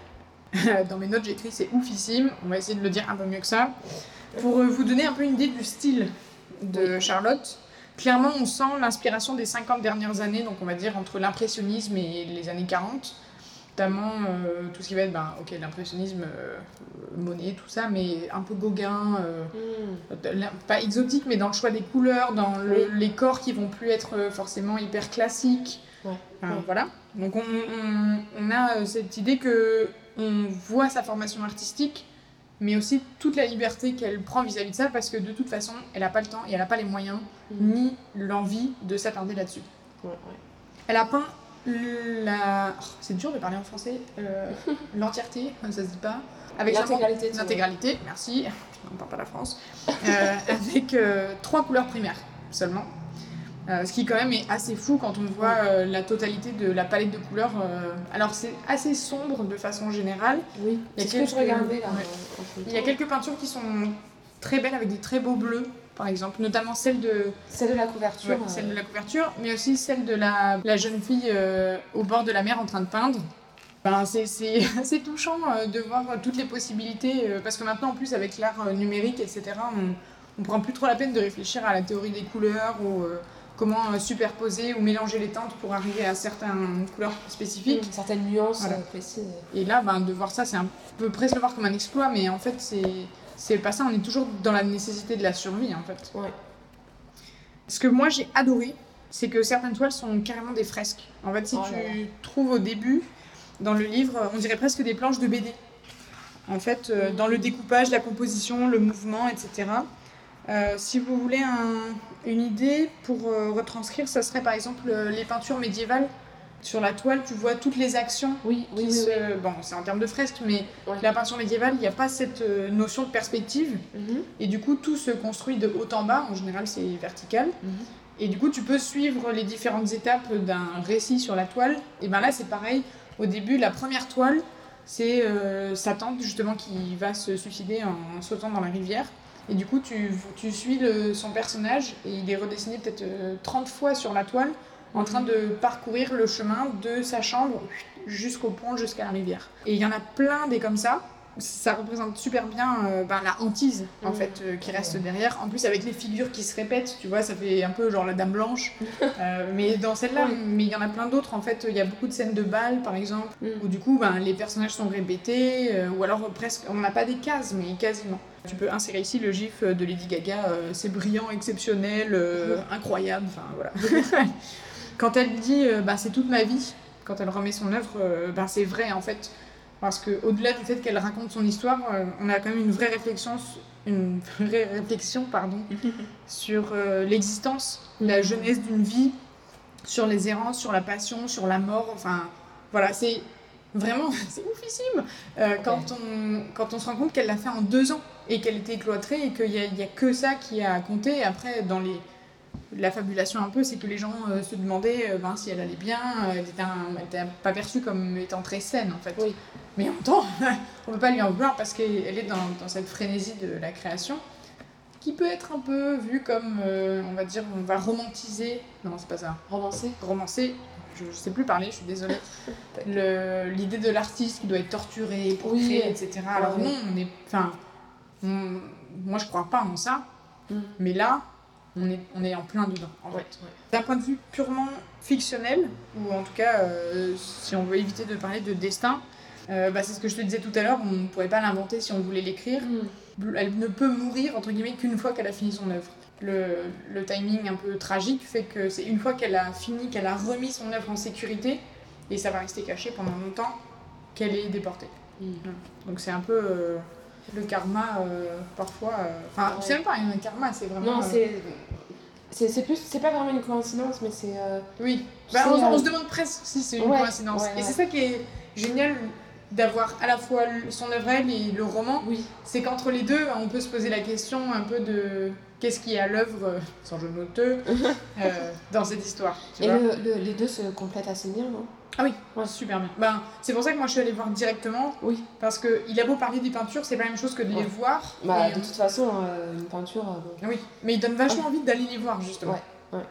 [LAUGHS] Dans mes notes, j'ai écrit c'est oufissime. On va essayer de le dire un peu mieux que ça. Pour euh, vous donner un peu une idée du style de Charlotte, clairement on sent l'inspiration des 50 dernières années, donc on va dire entre l'impressionnisme et les années 40. Notamment euh, tout ce qui va être, ben, ok, l'impressionnisme, euh, Monet, tout ça, mais un peu Gauguin, euh, Mm. pas exotique, mais dans le choix des couleurs, dans le- Oui. les corps qui vont plus être euh, forcément hyper classiques. Ouais. Enfin, Ouais. Voilà. Donc on, on- on a cette idée que on voit sa formation artistique, mais aussi toute la liberté qu'elle prend vis-à-vis de ça, parce que de toute façon, elle n'a pas le temps et elle n'a pas les moyens Mm. ni l'envie de s'attarder là-dessus. Ouais. Elle a peint la. oh, c'est dur de parler en français. euh, [LAUGHS] L'entièreté, ça se dit pas. Avec L'intégralité, L'intégralité, merci. [LAUGHS] On parle pas la France. [LAUGHS] Euh, avec euh, trois couleurs primaires seulement. Euh, ce qui quand même est assez fou quand on voit la totalité de la palette de couleurs. Alors c'est assez sombre de façon générale. Oui, Il y a c'est ce que je quelques- regardais là. ouais. en- en Il y a quelques peintures qui sont très belles avec des très beaux bleus, par exemple, notamment celle de, Celle de la couverture. Ouais, celle de la couverture, mais aussi celle de la, la jeune fille euh, au bord de la mer en train de peindre. Ben, c'est [LAUGHS] assez touchant euh, de voir toutes les possibilités, euh, parce que maintenant, en plus, avec l'art numérique, etc., on, on prend plus trop la peine de réfléchir à la théorie des couleurs ou euh, comment superposer ou mélanger les teintes pour arriver à certaines couleurs spécifiques. Une certaine nuance Voilà. précise. Et là, ben, de voir ça, c'est un peu presque le voir comme un exploit, mais en fait, c'est c'est pas ça. On est toujours dans la nécessité de la survie, en fait. Ouais. Ce que moi j'ai adoré, c'est que certaines toiles sont carrément des fresques. En fait, si Oh tu trouves au début, dans le livre, on dirait presque des planches de BD. En fait, euh, dans le découpage, la composition, le mouvement, etc. Euh, si vous voulez un- une idée pour euh, retranscrire, ça serait par exemple les peintures médiévales. Sur la toile, tu vois toutes les actions Oui, qui oui, oui. se... Bon, c'est en termes de fresques, mais Ouais. la peinture médiévale, il n'y a pas cette euh, notion de perspective. oui. Mhm, Et du coup, tout se construit de haut en bas. En général, c'est vertical. mhm. Et du coup, tu peux suivre les différentes étapes d'un récit sur la toile. Et ben là, c'est pareil. Au début, la première toile, c'est euh, sa tante justement qui va se suicider en sautant dans la rivière. Et du coup, tu, tu suis le- son personnage et il est redessiné peut-être euh, 30 fois sur la toile en train de parcourir le chemin de sa chambre jusqu'au pont, jusqu'à la rivière. Et il y en a plein des comme ça. Ça représente super bien euh, ben, la hantise en Mhm. fait euh, qui reste derrière. En plus avec les figures qui se répètent, tu vois, ça fait un peu genre la Dame Blanche. [LAUGHS] Euh, mais dans celle-là, Oui. mais il y en a plein d'autres. En fait, il y a beaucoup de scènes de bal par exemple Mhm. où du coup ben, les personnages sont répétés ou alors presque on n'a pas des cases mais quasiment. Tu peux insérer ici le gif de Lady Gaga, c'est brillant, exceptionnel, euh, incroyable, enfin voilà. [LAUGHS] [LAUGHS] quand elle dit euh, bah, c'est toute ma vie, quand elle remet son œuvre, euh, bah, c'est vrai en fait. Parce qu'au-delà du fait qu'elle raconte son histoire, euh, on a quand même une vraie réflexion, une [LAUGHS] vraie réflexion pardon, [LAUGHS] sur euh, l'existence, la jeunesse d'une vie, sur les errances, sur la passion, sur la mort. Enfin, voilà, c'est vraiment, [LAUGHS] c'est oufissime. Euh, quand, on, quand on se rend compte qu'elle l'a fait en deux ans et qu'elle était cloîtrée et qu'il n'y a, a que ça qui a compté. Après, dans les, la fabulation un peu, c'est que les gens euh, se demandaient euh, ben, si elle allait bien. euh, Elle était, un- elle était pas perçue comme étant très saine en fait. Oui. Mais en même temps, [LAUGHS] on peut pas lui en vouloir parce qu'elle est dans, dans cette frénésie de la création qui peut être un peu vue comme, euh, on va dire, on va romantiser. Non, c'est pas ça. Romancé. Romancer, je, je sais plus parler, je suis désolée. [LAUGHS] L'idée de l'artiste qui doit être torturé pour Oui. créer, etc. Alors Ouais. non, on est. Enfin, moi je crois pas en ça, Mhm. mais là, on est, on est en plein dedans, en Ouais, fait. D'un point de vue purement fictionnel, ou en tout cas, euh, si on veut éviter de parler de destin, euh, bah, c'est ce que je te disais tout à l'heure, on ne pourrait pas l'inventer si on voulait l'écrire. Mhm. Elle ne peut mourir, entre guillemets, qu'une fois qu'elle a fini son œuvre. Le, le timing un peu tragique fait que c'est une fois qu'elle a fini, qu'elle a remis son œuvre en sécurité, et ça va rester caché pendant longtemps, qu'elle est déportée. Mhm. Donc c'est un peu euh, le karma, euh, parfois... euh, Enfin, Ouais. c'est même pas un karma, c'est vraiment... Non, euh, c'est. C'est c'est plus. C'est pas vraiment une coïncidence, mais c'est. Oui, Bah, sais, on, on se demande presque si c'est une ouais, coïncidence. ouais, Et c'est ça qui est génial d'avoir à la fois son œuvre elle et le roman, Oui. c'est qu'entre les deux, on peut se poser la question un peu de qu'est-ce qui est à l'œuvre, sans jeu de mots [LAUGHS] dans cette histoire. Tu Et vois le, le- les deux se complètent assez bien, non? Ah oui, ouais, super bien. Ben, c'est pour ça que moi je suis allée voir directement, Oui. parce qu'il a beau parler des peintures, c'est pas la même chose que de les voir. Bah, Et, de toute façon, euh, une peinture. euh, Oui, mais il donne vachement envie d'aller les voir justement. Ouais, ouais.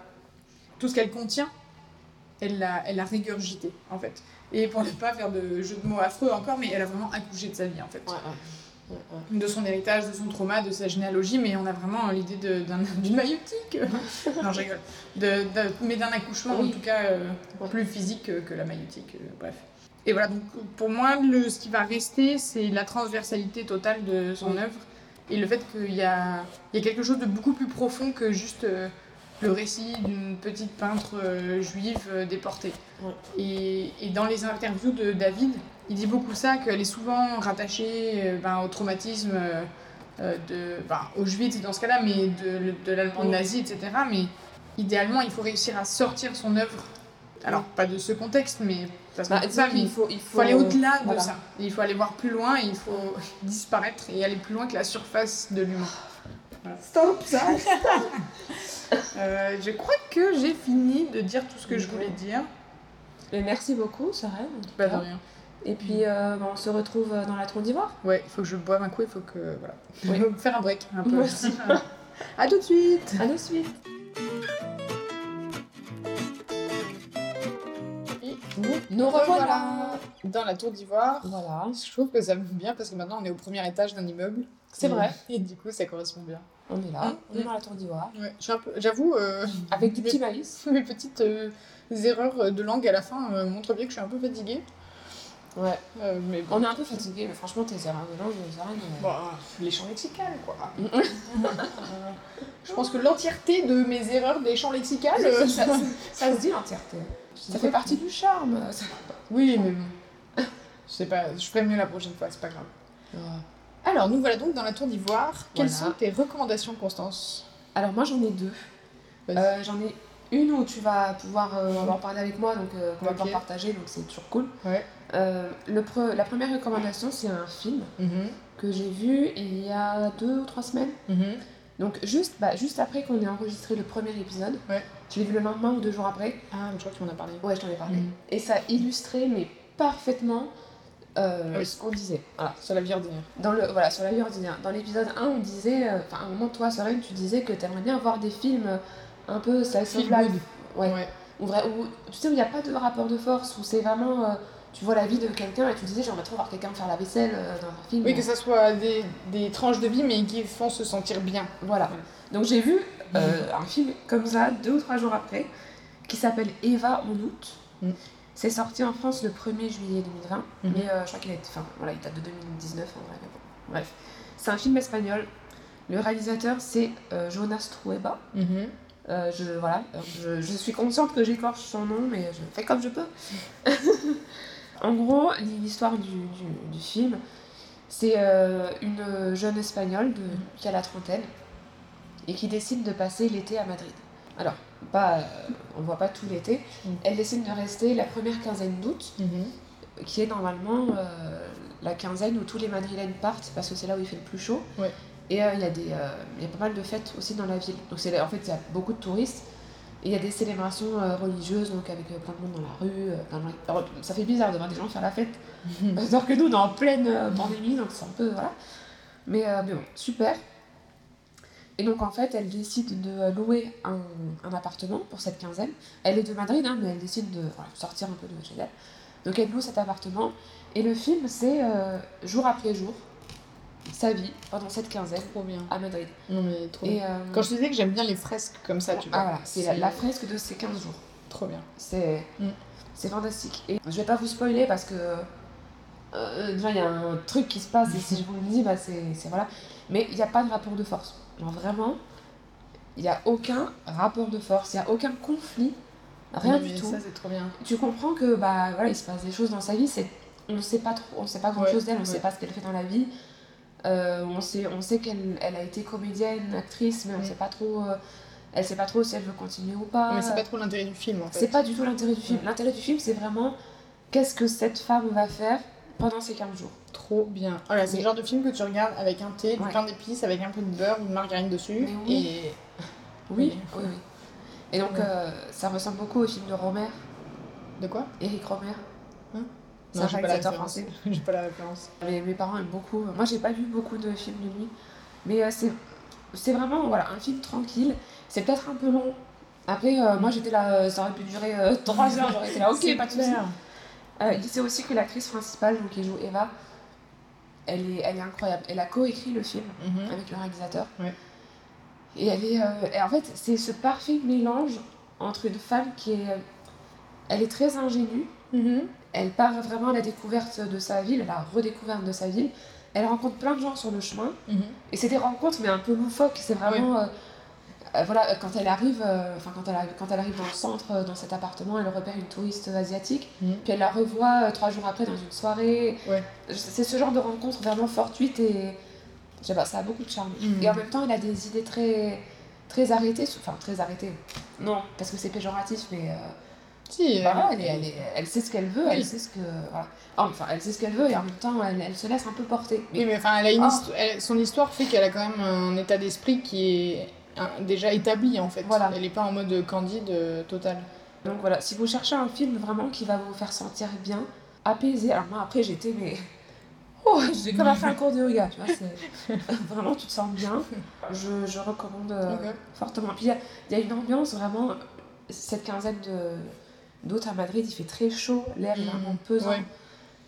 Tout ce qu'elle contient, elle l'a, elle a régurgité en fait. Et pour ne pas faire de jeu de mots affreux encore, mais elle a vraiment accouché de sa vie en fait. Ouais. De son héritage, de son trauma, de sa généalogie, mais on a vraiment l'idée [LAUGHS] d'une maïotique. [LAUGHS] non, je rigole. De, de- mais d'un accouchement Oui. en tout cas euh, plus physique que, que la maïotique, euh, bref. Et voilà, donc pour moi, le, ce qui va rester, c'est la transversalité totale de son Oui. œuvre et le fait qu'il y a, il y a quelque chose de beaucoup plus profond que juste euh, le récit d'une petite peintre euh, juive euh, déportée. Ouais. Et, et dans les interviews de David, il dit beaucoup ça, qu'elle est souvent rattachée euh, ben, au traumatisme de, ben, Auschwitz dans ce cas-là, mais de, de l'Allemagne nazie, etc. Mais idéalement, il faut réussir à sortir son œuvre. Alors, pas de ce contexte, mais parce Bah, ça, mais qu'il faut, il il faut, faut aller au-delà de ça. Il faut aller voir plus loin, et il faut [LAUGHS] disparaître et aller plus loin que la surface de l'humain. Stop ça [LAUGHS] Euh, je crois que j'ai fini de dire tout ce que je voulais dire. Mais merci beaucoup, Sarah. en tout Pas de cas. rien. Et puis, euh, bah, on se retrouve euh, dans la tour d'ivoire. Ouais, il faut que je boive un coup, il faut que. Voilà. Oui. [LAUGHS] Faire un break un peu. Moi aussi. [LAUGHS] à tout de suite À de suite. Nous, revoilà. Dans la tour d'ivoire. Voilà. Je trouve que ça me va bien parce que maintenant on est au premier étage d'un immeuble. C'est vrai. Et du coup, ça correspond bien. On est là. Mm. On est dans la tour d'ivoire. Ouais, J'avoue, euh, Avec du petit maïs. [LAUGHS] mes petites euh, erreurs de langue à la fin euh, montrent bien que je suis un peu fatiguée. Ouais. Mais bon. On est un peu fatigué, mais franchement, tes erreurs de langue, Sarah. euh, Bon, les champs lexicales, quoi. [LAUGHS] Je pense que l'entièreté de mes erreurs des champs lexicales. ça, ça- ça se dit l'entièreté. Ça fait partie du charme. ça. Oui, mais bon. Je sais pas, je ferai mieux la prochaine fois, c'est pas grave. Alors, nous voilà donc dans la tour d'ivoire. Quelles Voilà. sont tes recommandations, Constance? Alors moi j'en ai deux. Euh, j'en ai une où tu vas pouvoir euh, en parler avec moi, donc euh, qu'on va pouvoir partager, donc c'est toujours cool. Ouais. Euh, le pre- la première recommandation c'est un film que j'ai vu il y a deux ou trois semaines. Donc juste, bah, juste après qu'on ait enregistré le premier épisode, Ouais. je l'ai vu le lendemain ou deux jours après? Ah, mais je crois que tu m'en as parlé. Ouais, je t'en ai parlé. Mhm. Et ça illustrait mais parfaitement euh, Ah oui. ce qu'on disait. Voilà. Sur la vie ordinaire. Dans le, voilà, sur la vie ordinaire. Dans l'épisode 1, on disait, euh, enfin, à un moment, toi, Solène, tu disais que t'aimerais bien voir des films euh, un peu slice of life. Ouais. Ouais. Où, vrai- où, tu sais, où il n'y a pas de rapport de force, où c'est vraiment. euh, tu vois la vie de quelqu'un et tu disais, j'aimerais trop voir quelqu'un faire la vaisselle euh, dans un film. Oui, que ça soit des, des tranches de vie, mais qui font se sentir bien. Voilà. Donc j'ai vu euh, un film comme ça, deux ou trois jours après, qui s'appelle Eva en août. Mm. C'est sorti en France le 1er juillet 2020, Mhm. mais euh, je crois qu'il a été. Enfin, voilà, il date de 2019 en vrai. bon. Bref. C'est un film espagnol. Le réalisateur, c'est euh, Jonas Trueba. Euh, je, voilà, je, je suis consciente que j'écorche son nom, mais je fais comme je peux. [LAUGHS] en gros, l'histoire du, du, du film, c'est euh, une jeune espagnole de, qui a la trentaine et qui décide de passer l'été à Madrid. Alors, pas, euh, on ne voit pas tout l'été. Mm. Elle décide de rester la première quinzaine d'août, qui est normalement euh, la quinzaine où tous les Madrilènes partent parce que c'est là où il fait le plus chaud. Ouais. Et il y, a des, y a pas mal de fêtes aussi dans la ville. Donc en fait, il y a beaucoup de touristes. Et il y a des célébrations euh, religieuses, donc avec euh, plein de monde dans la rue. euh, plein de gens- Alors, ça fait bizarre de voir des gens faire la fête. [LAUGHS] Alors que nous, on est en pleine pandémie, donc c'est un peu. Voilà. Mais, euh, mais bon, super. Et donc en fait, elle décide de louer un, un appartement pour cette quinzaine. Elle est de Madrid, hein, mais elle décide de voilà, sortir un peu de chez elle. Donc elle loue cet appartement. Et le film, c'est euh, jour après jour, sa vie pendant cette quinzaine Trop bien. à Madrid. Non, mais trop Et, bien. euh, Quand je te disais que j'aime bien les fresques comme ça, tu vois. ah voilà, c'est la, la fresque de ces 15 jours. Trop bien. C'est Mm. c'est fantastique. Et je vais pas vous spoiler parce que euh, déjà il y a un truc qui se passe et si je vous le dis, bah c'est c'est- voilà. Mais il n'y a pas de rapport de force. Genre vraiment, il n'y a aucun rapport de force, il n'y a aucun conflit, rien du tout. Ça, c'est trop bien. Tu comprends que bah voilà, il se passe des choses dans sa vie, c'est on ne sait pas trop, on sait pas grand chose d'elle, on ne ouais. sait pas ce qu'elle fait dans la vie. Euh, on sait, on sait qu'elle elle a été comédienne, actrice, mais on Mm. sait pas trop, euh, elle sait pas trop si elle veut continuer ou pas. Mais c'est pas trop l'intérêt du film en fait. C'est pas du tout l'intérêt du film. Ouais. L'intérêt du film, c'est vraiment qu'est-ce que cette femme va faire pendant ces 15 jours. trop bien. Voilà, c'est Mais- le genre de film que tu regardes avec un thé, du Ouais. pain d'épices, avec un peu de beurre ou de margarine dessus. Oui. Et Oui, Oui. Et donc, Ouais. euh, ça ressemble beaucoup au film de Romer, de quoi? Eric Romer. Hein? C'est Non, un [LAUGHS] j'ai pas la référence. français. J'ai pas la référence. Mes, mes parents aiment beaucoup. Moi, j'ai pas vu beaucoup de films de lui. Mais euh, c'est, c'est vraiment voilà, un film tranquille. C'est peut-être un peu long. Après, euh, moi, j'étais là, euh, ça aurait pu durer [LAUGHS] 3 heures. J'aurais été là, ok, C'est pas de soucis. Euh, il sait aussi que l'actrice principale, donc, qui joue Eva, elle est, elle est incroyable. Elle a coécrit le film. Mhm. avec le réalisateur. Ouais. Et elle est. euh, et en fait, c'est ce parfait mélange entre une femme qui est. euh, Elle est très ingénue, Mhm. Elle part vraiment à la découverte de sa ville, à la redécouverte de sa ville. Elle rencontre plein de gens sur le chemin. Mhm. Et c'est des rencontres, mais un peu loufoques. C'est vraiment. euh, euh, voilà, quand elle arrive, euh, enfin quand elle arrive, quand elle arrive dans le centre, euh, dans cet appartement, elle repère une touriste asiatique, Mhm. puis elle la revoit trois jours après dans une soirée. Ouais. C'est ce genre de rencontre vraiment fortuite et je sais pas, ça a beaucoup de charme. Mhm. Et en même temps, elle a des idées très très arrêtées, enfin très arrêtées. Non, parce que c'est péjoratif, mais Si, bah, voilà, elle, est- elle, est- elle sait ce qu'elle veut, Oui. elle sait ce que voilà. Enfin, elle sait ce qu'elle veut et en même temps, elle, elle se laisse un peu porter. Oui, mais enfin, elle a une Ah. histo- son histoire fait qu'elle a quand même un état d'esprit qui est déjà établi en fait. Voilà. Elle n'est pas en mode candide euh, total. Donc voilà, si vous cherchez un film vraiment qui va vous faire sentir bien, apaisé. Alors moi après j'étais mais [LAUGHS] oh j'ai comme à faire un cours de yoga, tu vois. [LAUGHS] vraiment tu te sens bien. Je, je recommande euh, fortement. Puis il y a, il y a une ambiance vraiment cette quinzaine de d'août à Madrid, il fait très chaud, l'air est vraiment pesant. Ouais.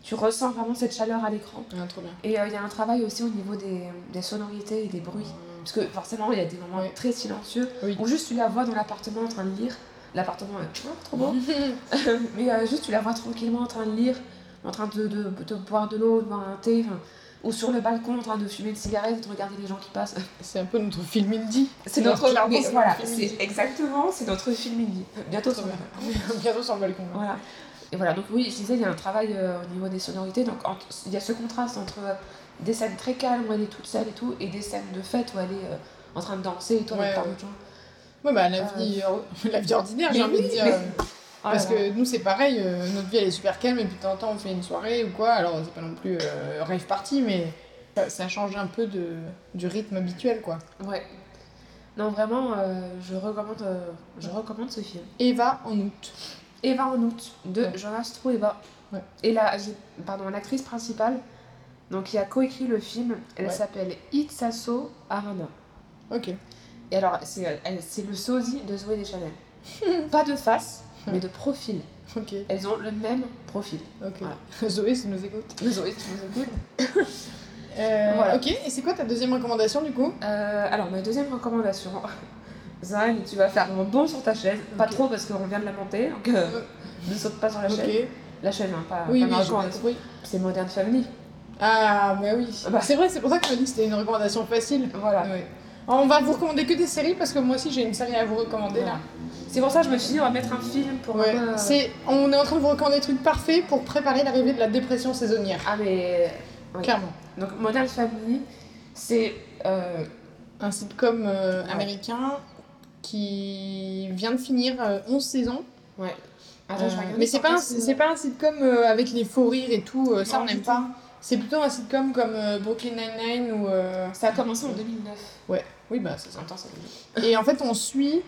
Tu ressens vraiment cette chaleur à l'écran. Ah, trop bien. Et euh, il y a un travail aussi au niveau des, des sonorités et des bruits. Parce que forcément, il y a des moments Ouais. très silencieux Oui. où juste tu la vois dans l'appartement en train de lire. L'appartement est trop beau. [LAUGHS] Mais euh, juste tu la vois tranquillement en train de lire, en train de, de, de boire de l'eau, de boire un thé. Ou sur le balcon en train de fumer une cigarette, de regarder les gens qui passent. [LAUGHS] C'est un peu notre film indie. C'est notre. mais voilà, notre film c'est exactement, c'est notre film indie. [LAUGHS] Bientôt sur le balcon. Bientôt sur le balcon. Voilà. Et voilà, donc oui, je disais, il y a un travail euh, au niveau des sonorités. Donc il y a ce contraste entre euh, des scènes très calmes où elle est toute seule et tout, et des scènes de fête où elle est euh, en train de danser et tout avec Ouais, plein ouais. d'autres gens. Ouais, bah la Euh, vie, euh, la vie ordinaire, j'ai envie de dire. mais- Oh Parce que nous, c'est pareil, euh, notre vie elle est super calme et puis de temps en temps on fait une soirée ou quoi. Alors, c'est pas non plus euh, rave party, mais ça, ça change un peu de, du rythme habituel quoi. Ouais. Non, vraiment, euh, je, recommande, je recommande ce film. Eva en août. Eva en août, de Ouais. Jonas Trueba. Ouais. Et la, pardon, l'actrice principale, donc qui a coécrit le film, elle s'appelle Itsaso Arana. Ok. Et alors, c'est le sosie de Zoé Deschanel. [LAUGHS] Pas de face, [LAUGHS] mais de profil. Ok. Elles ont le même profil. Ok. Voilà. [LAUGHS] Zoé, si nous écoute. Zoé, tu nous écoutes [LAUGHS] Euh, Voilà. Ok, et c'est quoi ta deuxième recommandation du coup? Euh, alors, ma deuxième recommandation. Zan, tu vas faire un bond sur ta chaise. Pas trop parce qu'on vient de la monter, donc euh, ne saute pas sur la chaise. La chaise, hein, pas, Oui, pas oui. C'est Modern Family. Ah, bah oui. Bah. C'est vrai, c'est pour ça que je me dis que c'était une recommandation facile. Voilà. Ouais. On va vous recommander que des séries parce que moi aussi j'ai une série à vous recommander là. C'est pour ça que je me suis dit, on va mettre un film pour Ouais. euh, C'est, on est en train de vous recommander des trucs parfaits pour préparer l'arrivée de la dépression saisonnière. Ah, mais. oui. Clairement. Donc, Modern Family, c'est. euh, Un sitcom euh, Ouais. américain qui vient de finir euh, 11 saisons. Ouais. Attends, je mais c'est pas, un, est-ce que- c'est pas un sitcom avec les faux rires et tout, ça Non, on n'aime pas. C'est plutôt un sitcom comme Brooklyn Nine-Nine ou. Ça a commencé en 2009. Oui, bah c'est ça. Et en fait, on suit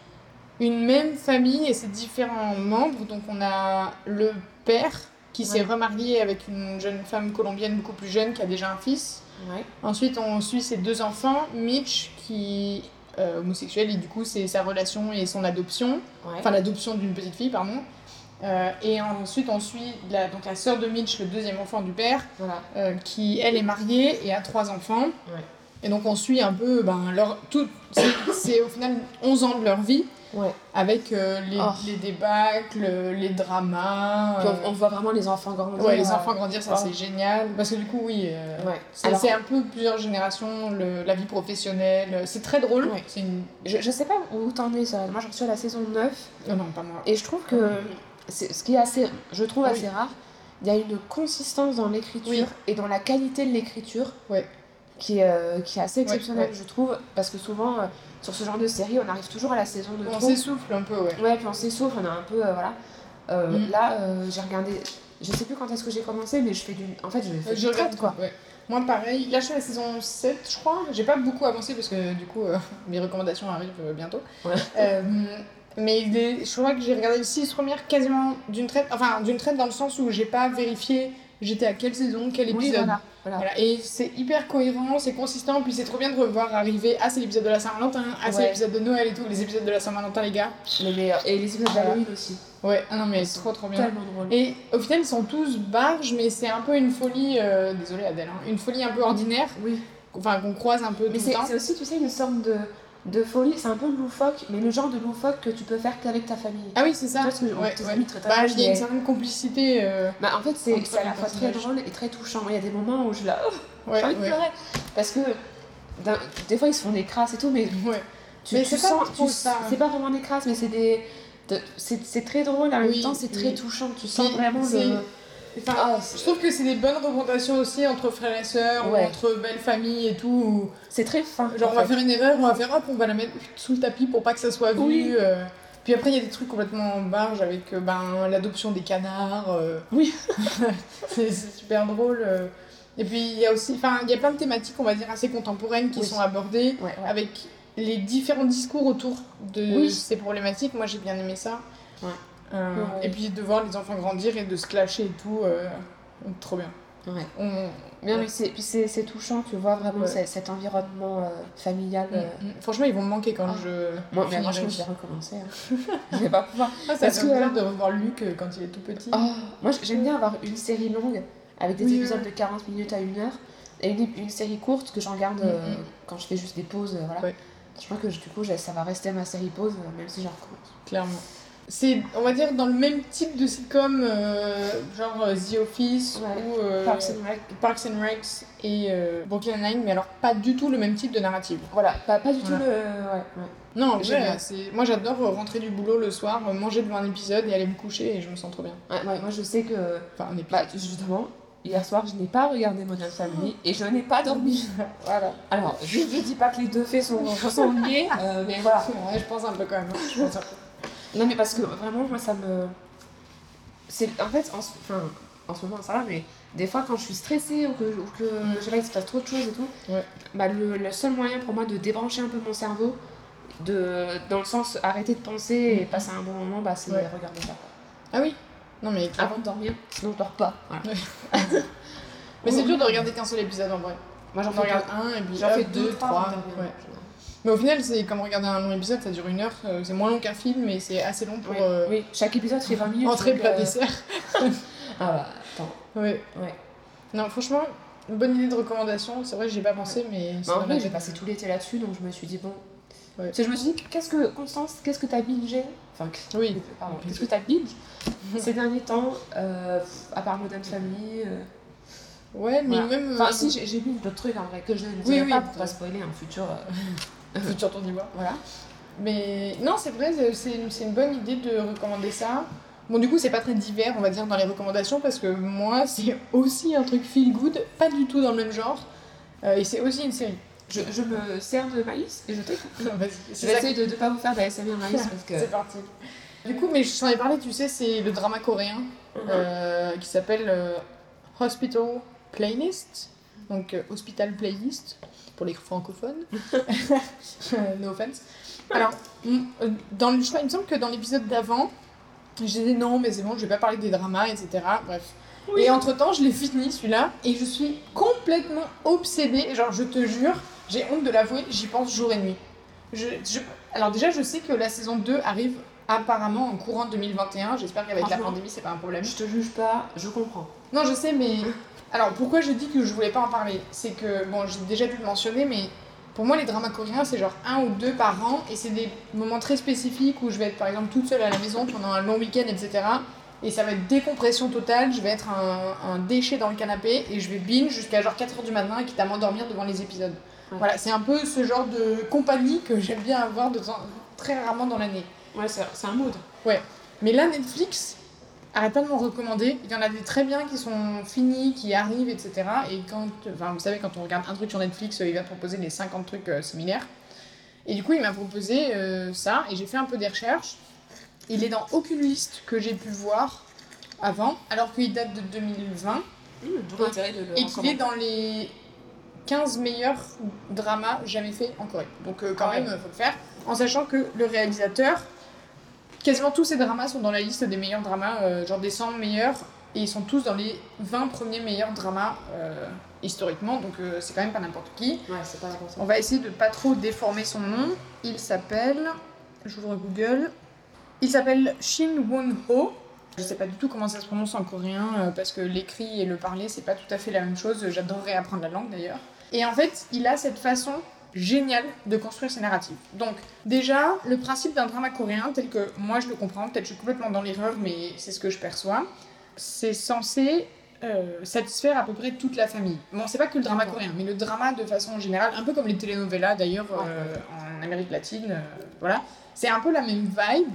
une même famille et ses différents membres. Donc, on a le père qui s'est Ouais. remarié avec une jeune femme colombienne beaucoup plus jeune qui a déjà un fils. Ouais. Ensuite, on suit ses deux enfants, Mitch qui est homosexuel et du coup, c'est sa relation et son adoption. Ouais. Enfin, l'adoption d'une petite fille, pardon. Euh, et ensuite, on suit la, donc la sœur de Mitch, le deuxième enfant du père, voilà. euh, qui elle est mariée et a trois enfants. Ouais. Et donc on suit un peu ben, leur, tout, c'est, au final 11 ans de leur vie Ouais. avec euh, les, Oh. les débâcles, les dramas. Euh, on, voit vraiment les enfants grandir. ouais, les euh, enfants grandir, ça oh. c'est génial. Parce que du coup, oui, euh, Ouais. c'est, Alors, un peu plusieurs générations, le- la vie professionnelle. C'est très drôle. Ouais. C'est une... je, je sais pas où t'en es, ça. Moi, j'en suis à la saison 9. Oh non, pas moi. Et je trouve que c'est ce qui est assez, je trouve Oui. assez rare, il y a une consistance dans l'écriture Oui. et dans la qualité de l'écriture Ouais. Qui, est, euh, qui est assez exceptionnelle, ouais. je trouve, parce que souvent, euh, sur ce genre de série, on arrive toujours à la saison de On s'essouffle un peu, ouais. Ouais, puis on s'essouffle, on a un peu, euh, voilà. Mm. Là, j'ai regardé, je sais plus quand est-ce que j'ai commencé, mais je fais du, en fait, je fais Je du regarde traite, quoi. Ouais. Moi, pareil. Là, je suis à la saison 7, je crois. J'ai pas beaucoup avancé parce que du coup, [LAUGHS] mes recommandations arrivent bientôt. Ouais. Mais je crois que j'ai regardé les 6 premières quasiment d'une traite. Enfin, d'une traite dans le sens où j'ai pas vérifié j'étais à quelle saison, quel Oui, épisode. voilà. voilà. Voilà. Et c'est hyper cohérent, c'est consistant, puis c'est trop bien de revoir arriver. Ah, c'est l'épisode de la Saint-Valentin, ah, c'est Ouais. l'épisode de Noël et tout. Les épisodes de la Saint-Valentin, les gars. Les meilleurs. Et les épisodes d'Halloween aussi. Ouais, ah non, mais c'est trop trop bien. Tellement drôle. Et au final, ils sont tous barges, mais c'est un peu une folie. euh, désolée Adèle, hein, une folie un peu ordinaire, Oui. enfin qu'on croise un peu Mais tout le temps. c'est aussi, tu sais, une sorte de, de folie. C'est un peu loufoque, mais le genre de loufoque que tu peux faire qu'avec ta famille. Ah oui, c'est ça. Tu vois ce que Ouais, tes ouais. amis très Bah, il y a une certaine complicité. euh, Bah, en fait, c'est à la fois très drôle et très touchant. Il y a des moments où je la. Ouais, J'ai envie de ouais. pleurer. Parce que des fois, ils se font des crasses et tout, mais ouais. tu, Mais c'est pas tu- ça. C'est pas vraiment des crasses, mais c'est des. de- C'est très drôle, en même temps, c'est très touchant. Tu sens vraiment le. Enfin, Ah, je trouve que c'est des bonnes représentations aussi entre frères et sœurs, Ouais. ou entre belles familles et tout. où- c'est très fin. Genre, en on va fait. faire une erreur, on va faire hop, on va la mettre sous le tapis pour pas que ça soit vu. Oui. euh. Puis après, il y a des trucs complètement barges avec euh, ben, l'adoption des canards. euh. Oui. [LAUGHS] c'est super drôle. Et puis, il y a aussi, enfin, il y a plein de thématiques, on va dire, assez contemporaines qui Oui. sont abordées Ouais, ouais. avec les différents discours autour de Oui. ces problématiques. Moi, j'ai bien aimé ça. Ouais. Euh. Et puis de voir les enfants grandir et de se clasher et tout, euh, trop bien. Ouais. On- Mais Ouais. oui, c'est- puis c'est c'est touchant, tu vois vraiment Ouais. cet environnement euh, familial. euh. Mm, mm. Franchement, ils vont me manquer quand Ah. je. Moi, mais franchement, je vais recommencer. hein. [LAUGHS] je vais pas pouvoir. Ah, ça Parce fait que- bizarre de revoir Luc quand il est tout petit. Oh, moi, j'aime bien avoir une série longue avec des Oui, épisodes ouais. de 40 minutes à 1 heure et une, une série courte que j'en garde Mm, quand je fais juste des pauses. voilà. Ouais. Je crois que du coup, ça va rester ma série pause, même si j'en recommence. Clairement. C'est, on va dire, dans le même type de sitcom, euh, genre euh, The Office Ouais. ou euh, Parks and Rec. Parks and Recs et euh, Brooklyn Nine, mais alors pas du tout le même type de narrative. Voilà, pas, pas du Voilà. tout le. Ouais, ouais. Non, c'est... moi j'adore rentrer du boulot le soir, manger devant un épisode et aller me coucher et je me sens trop bien. Ouais, ouais, moi je sais que. Enfin, un épisode. Bah, justement, hier soir, je n'ai pas regardé Modern Family et je n'ai pas dormi. [LAUGHS] voilà. Alors, je ne dis pas que les deux faits sont, sont liés, euh, mais voilà. [LAUGHS] Ouais, je pense un peu quand même. hein. Je pense un peu. Non, mais parce que vraiment, moi, ça me. C'est en fait, en, ce- enfin, en ce moment, ça va, mais des fois, quand je suis stressée ou que, ou que je sais pas, il se passe trop de choses et tout, Ouais. bah, le, le seul moyen pour moi de débrancher un peu mon cerveau, de, dans le sens arrêter de penser et passer un bon moment, bah, c'est Ouais. regarder ça. Ah oui Non, mais. Avant de dormir, sinon je dors pas. Voilà. [LAUGHS] Mais c'est dur de regarder qu'un seul épisode en vrai. Moi, j'en regarde un et puis J'en fais deux, deux, trois. trois. Mais au final, c'est comme regarder un long épisode, ça dure une heure. euh, C'est moins long qu'un film, mais c'est assez long pour Oui, euh, oui, chaque épisode fait 20 minutes. entrée, plat, euh, dessert. [LAUGHS] Ah bah, attends. Ouais. Ouais. Non, franchement, une bonne idée de recommandation. C'est vrai que j'ai pas pensé, mais. C'est en vrai, j'ai passé tout l'été là-dessus, donc je me suis dit, bon. Ouais. Je me suis dit, qu'est-ce que, Constance, qu'est-ce que t'as bingé? Enfin, Oui. qu'est-ce que t'as binge? [LAUGHS] Ces derniers temps, euh, à part Modern Family Ouais, mais voilà. même. Enfin, si, j'ai binge d'autres trucs en vrai, que je ne Oui, oui, pas pour pas spoiler un futur. [LAUGHS] futur tour d'ivoire. voilà. Mais non, c'est vrai, c'est- une, une bonne idée de recommander ça. Bon, du coup, c'est pas très divers, on va dire, dans les recommandations, parce que moi, [LAUGHS] c'est aussi un truc feel good, pas du tout dans le même genre. Euh, et c'est aussi une série. Je, je me sers de maïs et je t'écoute. [LAUGHS] Je vais essayer de ne pas vous faire de la SMR maïs [LAUGHS] parce que. C'est parti. Du coup, mais je t'en ai parlé, tu sais, c'est le drama coréen Mhm. euh, qui s'appelle euh, Hospital Playlist. Donc, Hospital Playlist pour les francophones. [LAUGHS] no offense. Alors, euh, dans le, je crois, il me semble que dans l'épisode d'avant, j'ai dit non, mais c'est bon, je vais pas parler des dramas, etc. Bref. Oui. Et entre temps, je l'ai fini celui-là et je suis complètement obsédée. Genre, je te jure, j'ai honte de l'avouer, j'y pense jour et nuit. Je, je- Alors, déjà, je sais que la saison 2 arrive apparemment en courant 2021. J'espère qu'avec la pandémie, c'est pas un problème. Je te juge pas, je comprends. Non, je sais, mais. Alors, pourquoi je dis que je voulais pas en parler? C'est que, bon, j'ai déjà dû le mentionner, mais pour moi, les dramas coréens, c'est genre un ou deux par an, et c'est des moments très spécifiques où je vais être, par exemple, toute seule à la maison pendant un long week-end, etc. Et ça va être décompression totale, je vais être un, un déchet dans le canapé, et je vais binge jusqu'à genre 4h du matin, quitte à m'endormir devant les épisodes. Ouais. Voilà, c'est un peu ce genre de compagnie que j'aime bien avoir de temps, très rarement dans l'année. Ouais, c'est un mood. Mais là, Netflix, arrête pas de m'en recommander. Il y en a des très bien qui sont finis, qui arrivent, etc. Et quand, enfin, vous savez, quand on regarde un truc sur Netflix, euh, il va te proposer les 50 trucs euh, similaires. Et du coup, il m'a proposé euh, ça, et j'ai fait un peu des recherches. Il est dans aucune liste que j'ai pu voir avant, alors qu'il date de 2020, Mmh, de et qu'il est dans les 15 meilleurs dramas jamais faits en Corée. Donc euh, quand Ah ouais. même, il faut le faire. En sachant que le réalisateur, quasiment tous ces dramas sont dans la liste des meilleurs dramas, euh, genre des 100 meilleurs, et ils sont tous dans les 20 premiers meilleurs dramas euh, historiquement, donc euh, c'est quand même pas n'importe qui. Ouais, c'est pas. On va essayer de pas trop déformer son nom. Il s'appelle, j'ouvre Google, il s'appelle Shin Won-ho. Je sais pas du tout comment ça se prononce en coréen parce que l'écrit et le parler c'est pas tout à fait la même chose. J'adorerais apprendre la langue d'ailleurs. Et en fait, il a cette façon géniale de construire ses narratifs. Donc, déjà, le principe d'un drama coréen, tel que moi je le comprends, peut-être je suis complètement dans l'erreur, mais c'est ce que je perçois, c'est censé euh, satisfaire à peu près toute la famille. Bon, c'est pas que le drama coréen, mais le drama de façon générale, un peu comme les telenovelas d'ailleurs euh, en Amérique latine, euh, voilà. C'est un peu la même vibe,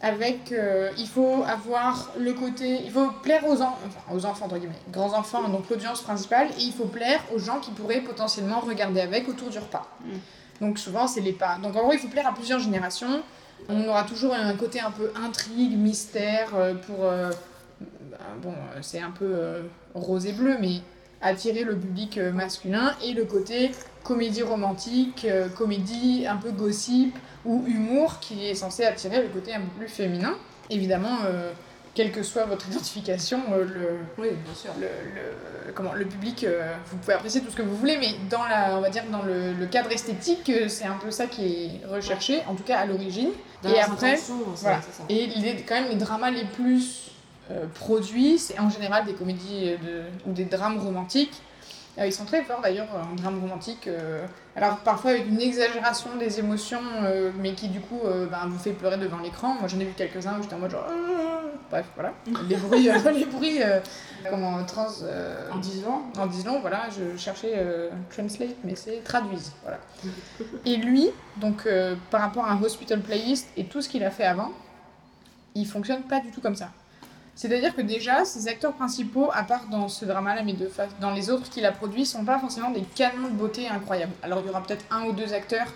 avec euh, il faut avoir le côté, il faut plaire aux, en- enfin, aux enfants, entre guillemets, grands enfants, donc l'audience principale, et il faut plaire aux gens qui pourraient potentiellement regarder avec autour du repas. Mm. Donc souvent c'est les pas. Donc en gros il faut plaire à plusieurs générations. On aura toujours un côté un peu intrigue, mystère euh, pour euh, bah, bon c'est un peu rose et bleu mais attirer le public masculin et le côté comédie romantique, euh, comédie un peu gossip ou humour qui est censé attirer le côté un peu plus féminin. Évidemment, euh, quelle que soit votre [LAUGHS] identification, euh, le, Oui, bien sûr. le, le- comment, le public, vous pouvez apprécier tout ce que vous voulez, mais dans, la, on va dire, dans le, le cadre esthétique, c'est un peu ça qui est recherché, en tout cas à l'origine. Et après, voilà. ça. Et les, quand même, les dramas les plus produits, c'est en général des comédies de, ou des drames romantiques. Euh, ils sont très forts d'ailleurs en drame romantique. euh, alors parfois avec une exagération des émotions, euh, mais qui du coup ben, vous fait pleurer devant l'écran. Moi j'en ai vu quelques-uns où j'étais en mode genre. Ah Bref, voilà. Les bruits, [LAUGHS] les bruits comment trans. En 10 ans en disant, voilà, je cherchais translate, mais c'est traduise, voilà. Et lui, donc par rapport à un hospital playlist et tout ce qu'il a fait avant, il fonctionne pas du tout comme ça. C'est-à-dire que déjà, ses acteurs principaux, à part dans ce drama-là, mais de dans les autres qu'il a produits, sont pas forcément des canons de beauté incroyables. Alors il y aura peut-être un ou deux acteurs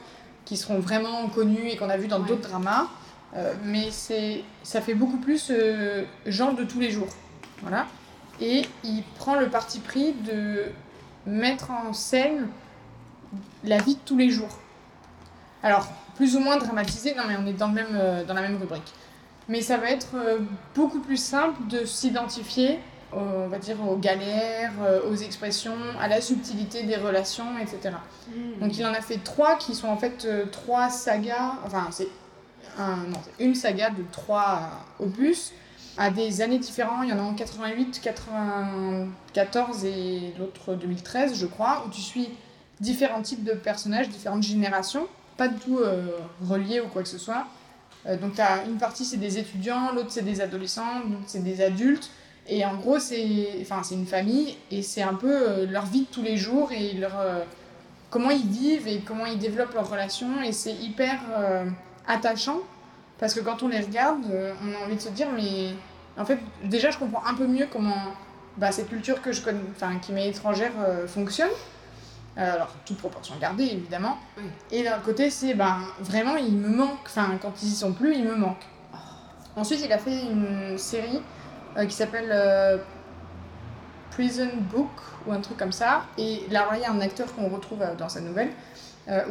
qui seront vraiment connus et qu'on a vu dans Ouais. d'autres dramas, euh, mais c'est, ça fait beaucoup plus euh, genre de tous les jours. Voilà. Et il prend le parti pris de mettre en scène la vie de tous les jours. Alors, plus ou moins dramatisé, non mais on est dans, le même, euh, dans la même rubrique. Mais ça va être euh, beaucoup plus simple de s'identifier, on va dire, aux galères, euh, aux expressions, à la subtilité des relations, etc. Donc il en a fait trois qui sont en fait euh, trois sagas, enfin c'est un, non, une saga de trois opus à des années différentes. Il y en a en 88, 94 et l'autre 2013 je crois, où tu suis différents types de personnages, différentes générations, pas du tout euh, reliés ou quoi que ce soit. Euh, donc t'as une partie c'est des étudiants, l'autre c'est des adolescents, l'autre c'est des adultes. Et en gros c'est enfin, une famille et c'est un peu euh, leur vie de tous les jours et leur... euh, comment ils vivent et comment ils développent leurs relations et c'est hyper euh, attachant parce que quand on les regarde, on a envie de se dire mais en fait déjà je comprends un peu mieux comment bah, cette culture que je connais, qui m'est étrangère fonctionne. Euh, alors toute proportion gardée évidemment. Oui. Et d'un côté c'est ben vraiment il me manque, enfin quand ils y sont plus il me manque. Ensuite il a fait une série euh, qui s'appelle euh, Prison Book ou un truc comme ça. Et là, il y a un acteur qu'on retrouve euh, dans sa nouvelle,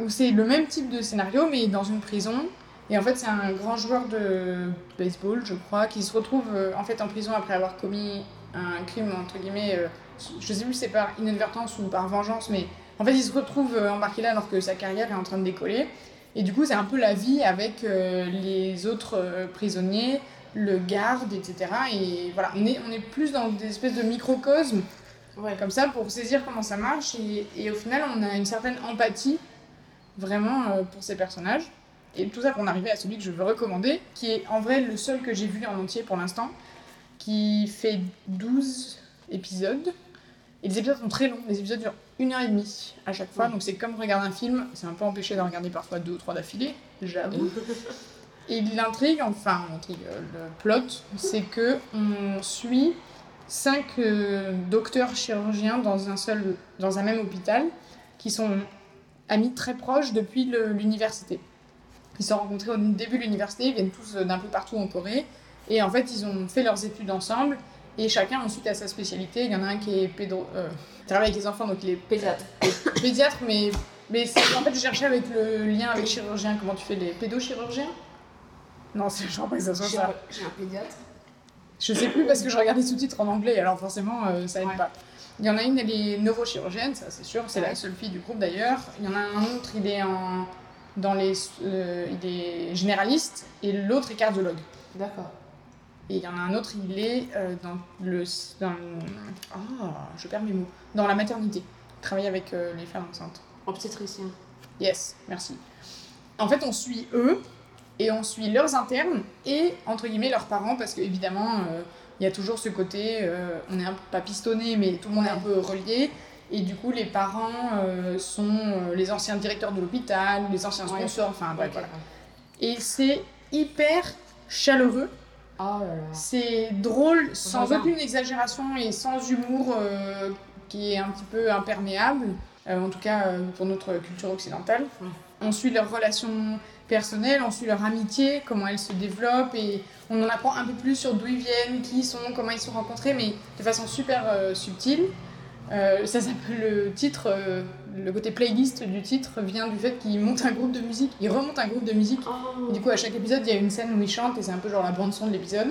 où c'est le même type de scénario, mais dans une prison. Et en fait, c'est un grand joueur de baseball, je crois, qui se retrouve en fait en prison après avoir commis un crime, entre guillemets, je sais plus si c'est par inadvertance ou par vengeance, mais en fait, il se retrouve euh, embarqué là alors que sa carrière est en train de décoller. Et du coup, c'est un peu la vie avec euh, les autres euh, prisonniers, le garde, etc. Et voilà, on est, on est plus dans des espèces de microcosmes Ouais. comme ça pour saisir comment ça marche et, et au final on a une certaine empathie vraiment euh, pour ces personnages et tout ça pour en arriver à celui que je veux recommander qui est en vrai le seul que j'ai vu en entier pour l'instant qui fait 12 épisodes et les épisodes sont très longs les épisodes durent une heure et demie à chaque fois. Ouais. donc c'est comme regarder un film c'est un peu empêché d'en regarder parfois deux ou trois d'affilée. J'avoue. Et l'intrigue, enfin l'intrigue, euh, le plot, c'est que on suit cinq euh, docteurs chirurgiens dans un seul, dans un même hôpital, qui sont amis très proches depuis l'université. Ils se sont rencontrés au début de l'université, ils viennent tous euh, d'un peu partout en Corée, et en fait ils ont fait leurs études ensemble, et chacun ensuite a sa spécialité. Il y en a un qui est pédro, euh, travaille avec les enfants, donc il est Pédiatre. [COUGHS] pédiatre, mais mais en fait je cherchais avec le lien avec chirurgien, comment tu fais les pédochirurgiens? Non, c'est je crois pas que ça soit ça. j'ai un pédiatre. Je sais plus parce que je regarde les sous-titres en anglais, alors forcément euh, ça aide Ouais. pas. Il y en a une, elle est neurochirurgienne, ça c'est sûr, c'est la seule fille du groupe d'ailleurs. Il y en a un autre, il est en dans les euh, il est généraliste et l'autre est cardiologue. D'accord. Et il y en a un autre, il est euh, dans le dans oh, je perds mes mots, dans la maternité. Il travaille avec euh, les femmes enceintes. Obstétricien. Yes, merci. En fait, on suit eux et on suit leurs internes et entre guillemets leurs parents parce qu'évidemment, il y a toujours ce côté, euh, on est un peu pas pistonné, mais tout le monde est un peu relié. Et du coup, les parents euh, sont euh, les anciens directeurs de l'hôpital, les anciens sponsors, enfin bref, voilà. Et c'est hyper chaleureux, Oh c'est drôle, sans aucune exagération et sans humour euh, qui est un petit peu imperméable, euh, en tout cas euh, pour notre culture occidentale. Ouais. On suit leurs relations personnelles, on suit leur amitié, comment elles se développent et on en apprend un peu plus sur d'où ils viennent, qui ils sont, comment ils se sont rencontrés, mais de façon super subtile. Ça s'appelle le titre, le côté playlist du titre vient du fait qu'il monte un groupe de musique, il remonte un groupe de musique Oh. et du coup, à chaque épisode, il y a une scène où ils chantent et c'est un peu genre la bande-son de l'épisode.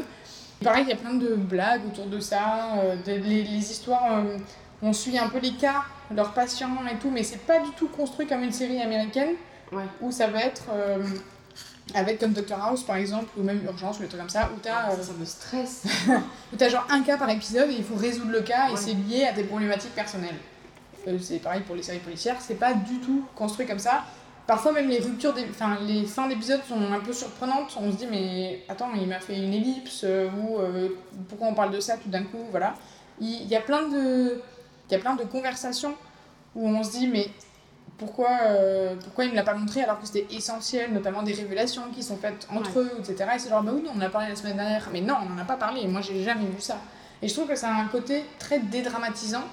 Pareil, il y a plein de blagues autour de ça, euh, de- les, les histoires, euh, on suit un peu les cas, leurs patients et tout, mais c'est pas du tout construit comme une série américaine Ouais. où ça va être euh, avec comme Doctor House par exemple, ou même Urgence ou des trucs comme ça, où t'as Ah, euh, ça, ça me stresse. [LAUGHS] où t'as genre un cas par épisode et il faut résoudre le cas et c'est lié à des problématiques personnelles. Euh, c'est pareil pour les séries policières, c'est pas du tout construit comme ça. Parfois même les ruptures, des, enfin les fins d'épisodes sont un peu surprenantes. On se dit mais attends il m'a fait une ellipse euh, ou euh, pourquoi on parle de ça tout d'un coup voilà. Il, y a plein de il y a plein de conversations où on se dit mais pourquoi, euh, pourquoi il ne l'a pas montré alors que c'était essentiel, notamment des révélations qui sont faites entre eux, etc. Et c'est genre, bah oui, on en a parlé la semaine dernière, mais non, on n'en a pas parlé, moi j'ai jamais vu ça. Et je trouve que ça a un côté très dédramatisant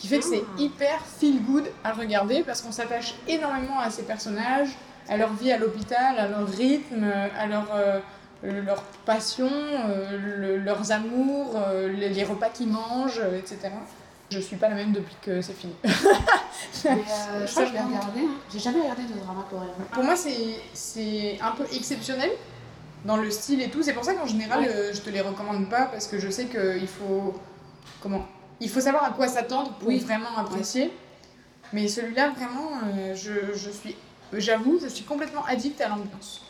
qui fait que c'est Ah. hyper feel good à regarder parce qu'on s'attache énormément à ces personnages, à leur vie à l'hôpital, à leur rythme, à leur, euh, leur passion, euh, le- leurs amours, euh, les, les repas qu'ils mangent, euh, etc. Je suis pas la même depuis que c'est fini. [LAUGHS] Mais, euh, je crois que je vais regarder. hein. J'ai jamais regardé de drama coréen. Pour moi, c'est un peu exceptionnel dans le style et tout. C'est pour ça qu'en général, Ouais. euh, je te les recommande pas parce que je sais qu'il faut. Comment Il faut savoir à quoi s'attendre pour Oui. vraiment apprécier. Mais celui-là, vraiment, euh, je, je suis. J'avoue, je suis complètement addict à l'ambiance.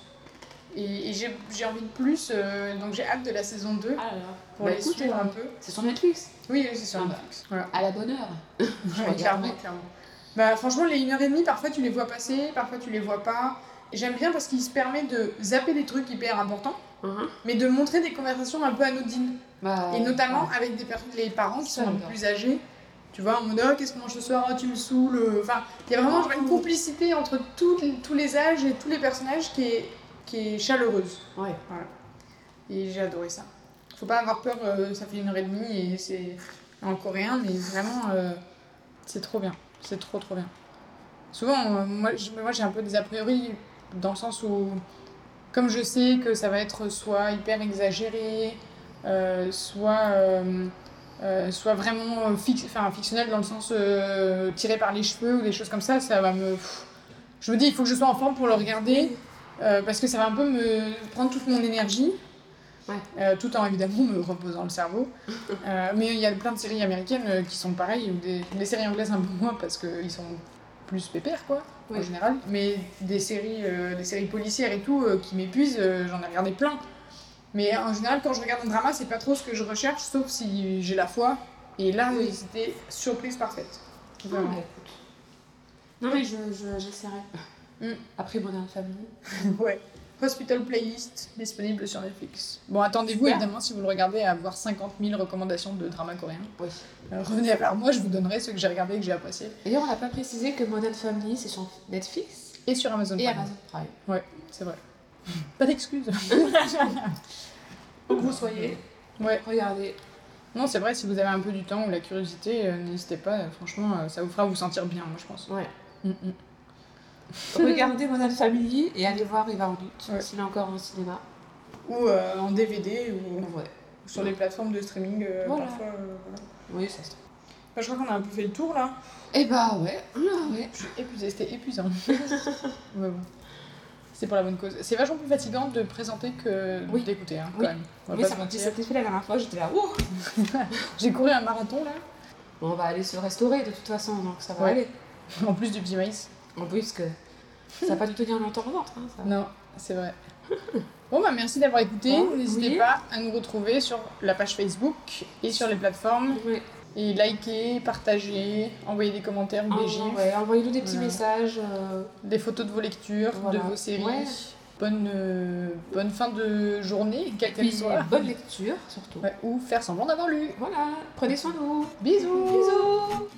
Et, et j'ai j'ai envie de plus, euh, donc j'ai hâte de la saison 2 Ah là là. pour Bah, les écoute, suivre euh, un peu. C'est sur Netflix. Oui, c'est sur. Netflix. Voilà. À la bonne heure. [LAUGHS] Ouais, clairement, clairement. Bah, franchement, les 1h30, parfois tu les vois passer, parfois tu les vois pas. Et J'aime bien parce qu'il se permet de zapper des trucs hyper importants, Mhm. mais de montrer des conversations un peu anodines. Bah, Et notamment ouais. avec des per- les parents qui sont un peu plus âgés. Tu vois, en mode oh, qu'est-ce qu'on mange ce soir Oh, tu me saoules. Enfin, il y a vraiment genre, une complicité entre tous les- tous les âges et tous les personnages qui est, qui est chaleureuse. Ouais. Et j'ai adoré ça. Faut pas avoir peur, euh, ça fait une heure et demie et c'est en coréen, mais vraiment, euh, c'est trop bien. C'est trop trop bien. Souvent, euh, moi j'ai un peu des a priori dans le sens où, comme je sais que ça va être soit hyper exagéré, euh, soit, euh, euh, soit vraiment fic- enfin, fictionnel dans le sens tiré par les cheveux ou des choses comme ça, ça va me. Je me dis, il faut que je sois en forme pour le regarder. Parce que ça va un peu me prendre toute mon énergie, Ouais. euh, tout en évidemment me reposant le cerveau. [LAUGHS] Euh, mais il y a plein de séries américaines qui sont pareilles, ou des, des séries anglaises un peu moins parce qu'ils sont plus pépères quoi, en général. Mais des séries, euh, des séries policières et tout euh, qui m'épuisent, euh, j'en ai regardé plein. Mais en général, quand je regarde un drama, c'est pas trop ce que je recherche, sauf si j'ai la foi. Et là, Oui. c'était surprise parfaite. Ah, bah. Non, mais je, je, j'essaierai. Mm. Après Modern Family. [LAUGHS] Ouais. Hospital Playlist, disponible sur Netflix. Bon, attendez-vous évidemment si vous le regardez à avoir 50 000 recommandations de drama coréen. Oui. Euh, revenez vers moi, je vous donnerai ceux que j'ai regardés et que j'ai appréciés. D'ailleurs, on n'a pas précisé que Modern Family, c'est sur Netflix Et sur Amazon et Prime. Amazon Prime. Ouais, c'est vrai. [LAUGHS] Pas d'excuses. Où que vous soyez, ouais. regardez. Non, c'est vrai, si vous avez un peu du temps ou la curiosité, euh, n'hésitez pas. euh, franchement, euh, ça vous fera vous sentir bien, moi, je pense. Ouais. Mm, mm. Regardez Modern Family et allez voir Eva en doute, Ouais. s'il est encore en cinéma. Ou euh, en DVD ou Ouais. sur les plateformes de streaming. euh, Voilà. Parfois, euh, voilà. Oui, ça se Bah, je crois qu'on a un peu fait le tour là. Eh bah ouais. Ah ouais. Je suis épuisée, c'était épuisant. [LAUGHS] Mais bon. C'est pour la bonne cause. C'est vachement plus fatigant de présenter que Oui. d'écouter, hein, Oui. quand même. On va Oui, ça m'a effet la dernière fois, j'étais là. Ouh [LAUGHS] J'ai couru un marathon là, Bon, on va aller se restaurer de toute façon, donc ça va Ouais. aller. en plus du petit maïs. En plus que ça va pas du tenir longtemps au ventre. Hein, ça. Non, c'est vrai. [LAUGHS] Bon, bah merci d'avoir écouté. Bon, N'hésitez oui. pas à nous retrouver sur la page Facebook et sur les plateformes. Et liker, partager, envoyer des commentaires ou des En- gifs, ouais, Envoyez-nous des petits Voilà. messages. euh, des photos de vos lectures, Voilà. de vos séries. Ouais. Bonne, euh, bonne fin de journée, quelle qu'elle soit. bonne lecture surtout. Ouais, ou faire semblant d'avoir lu. Voilà, prenez soin de vous. Bisous Bisous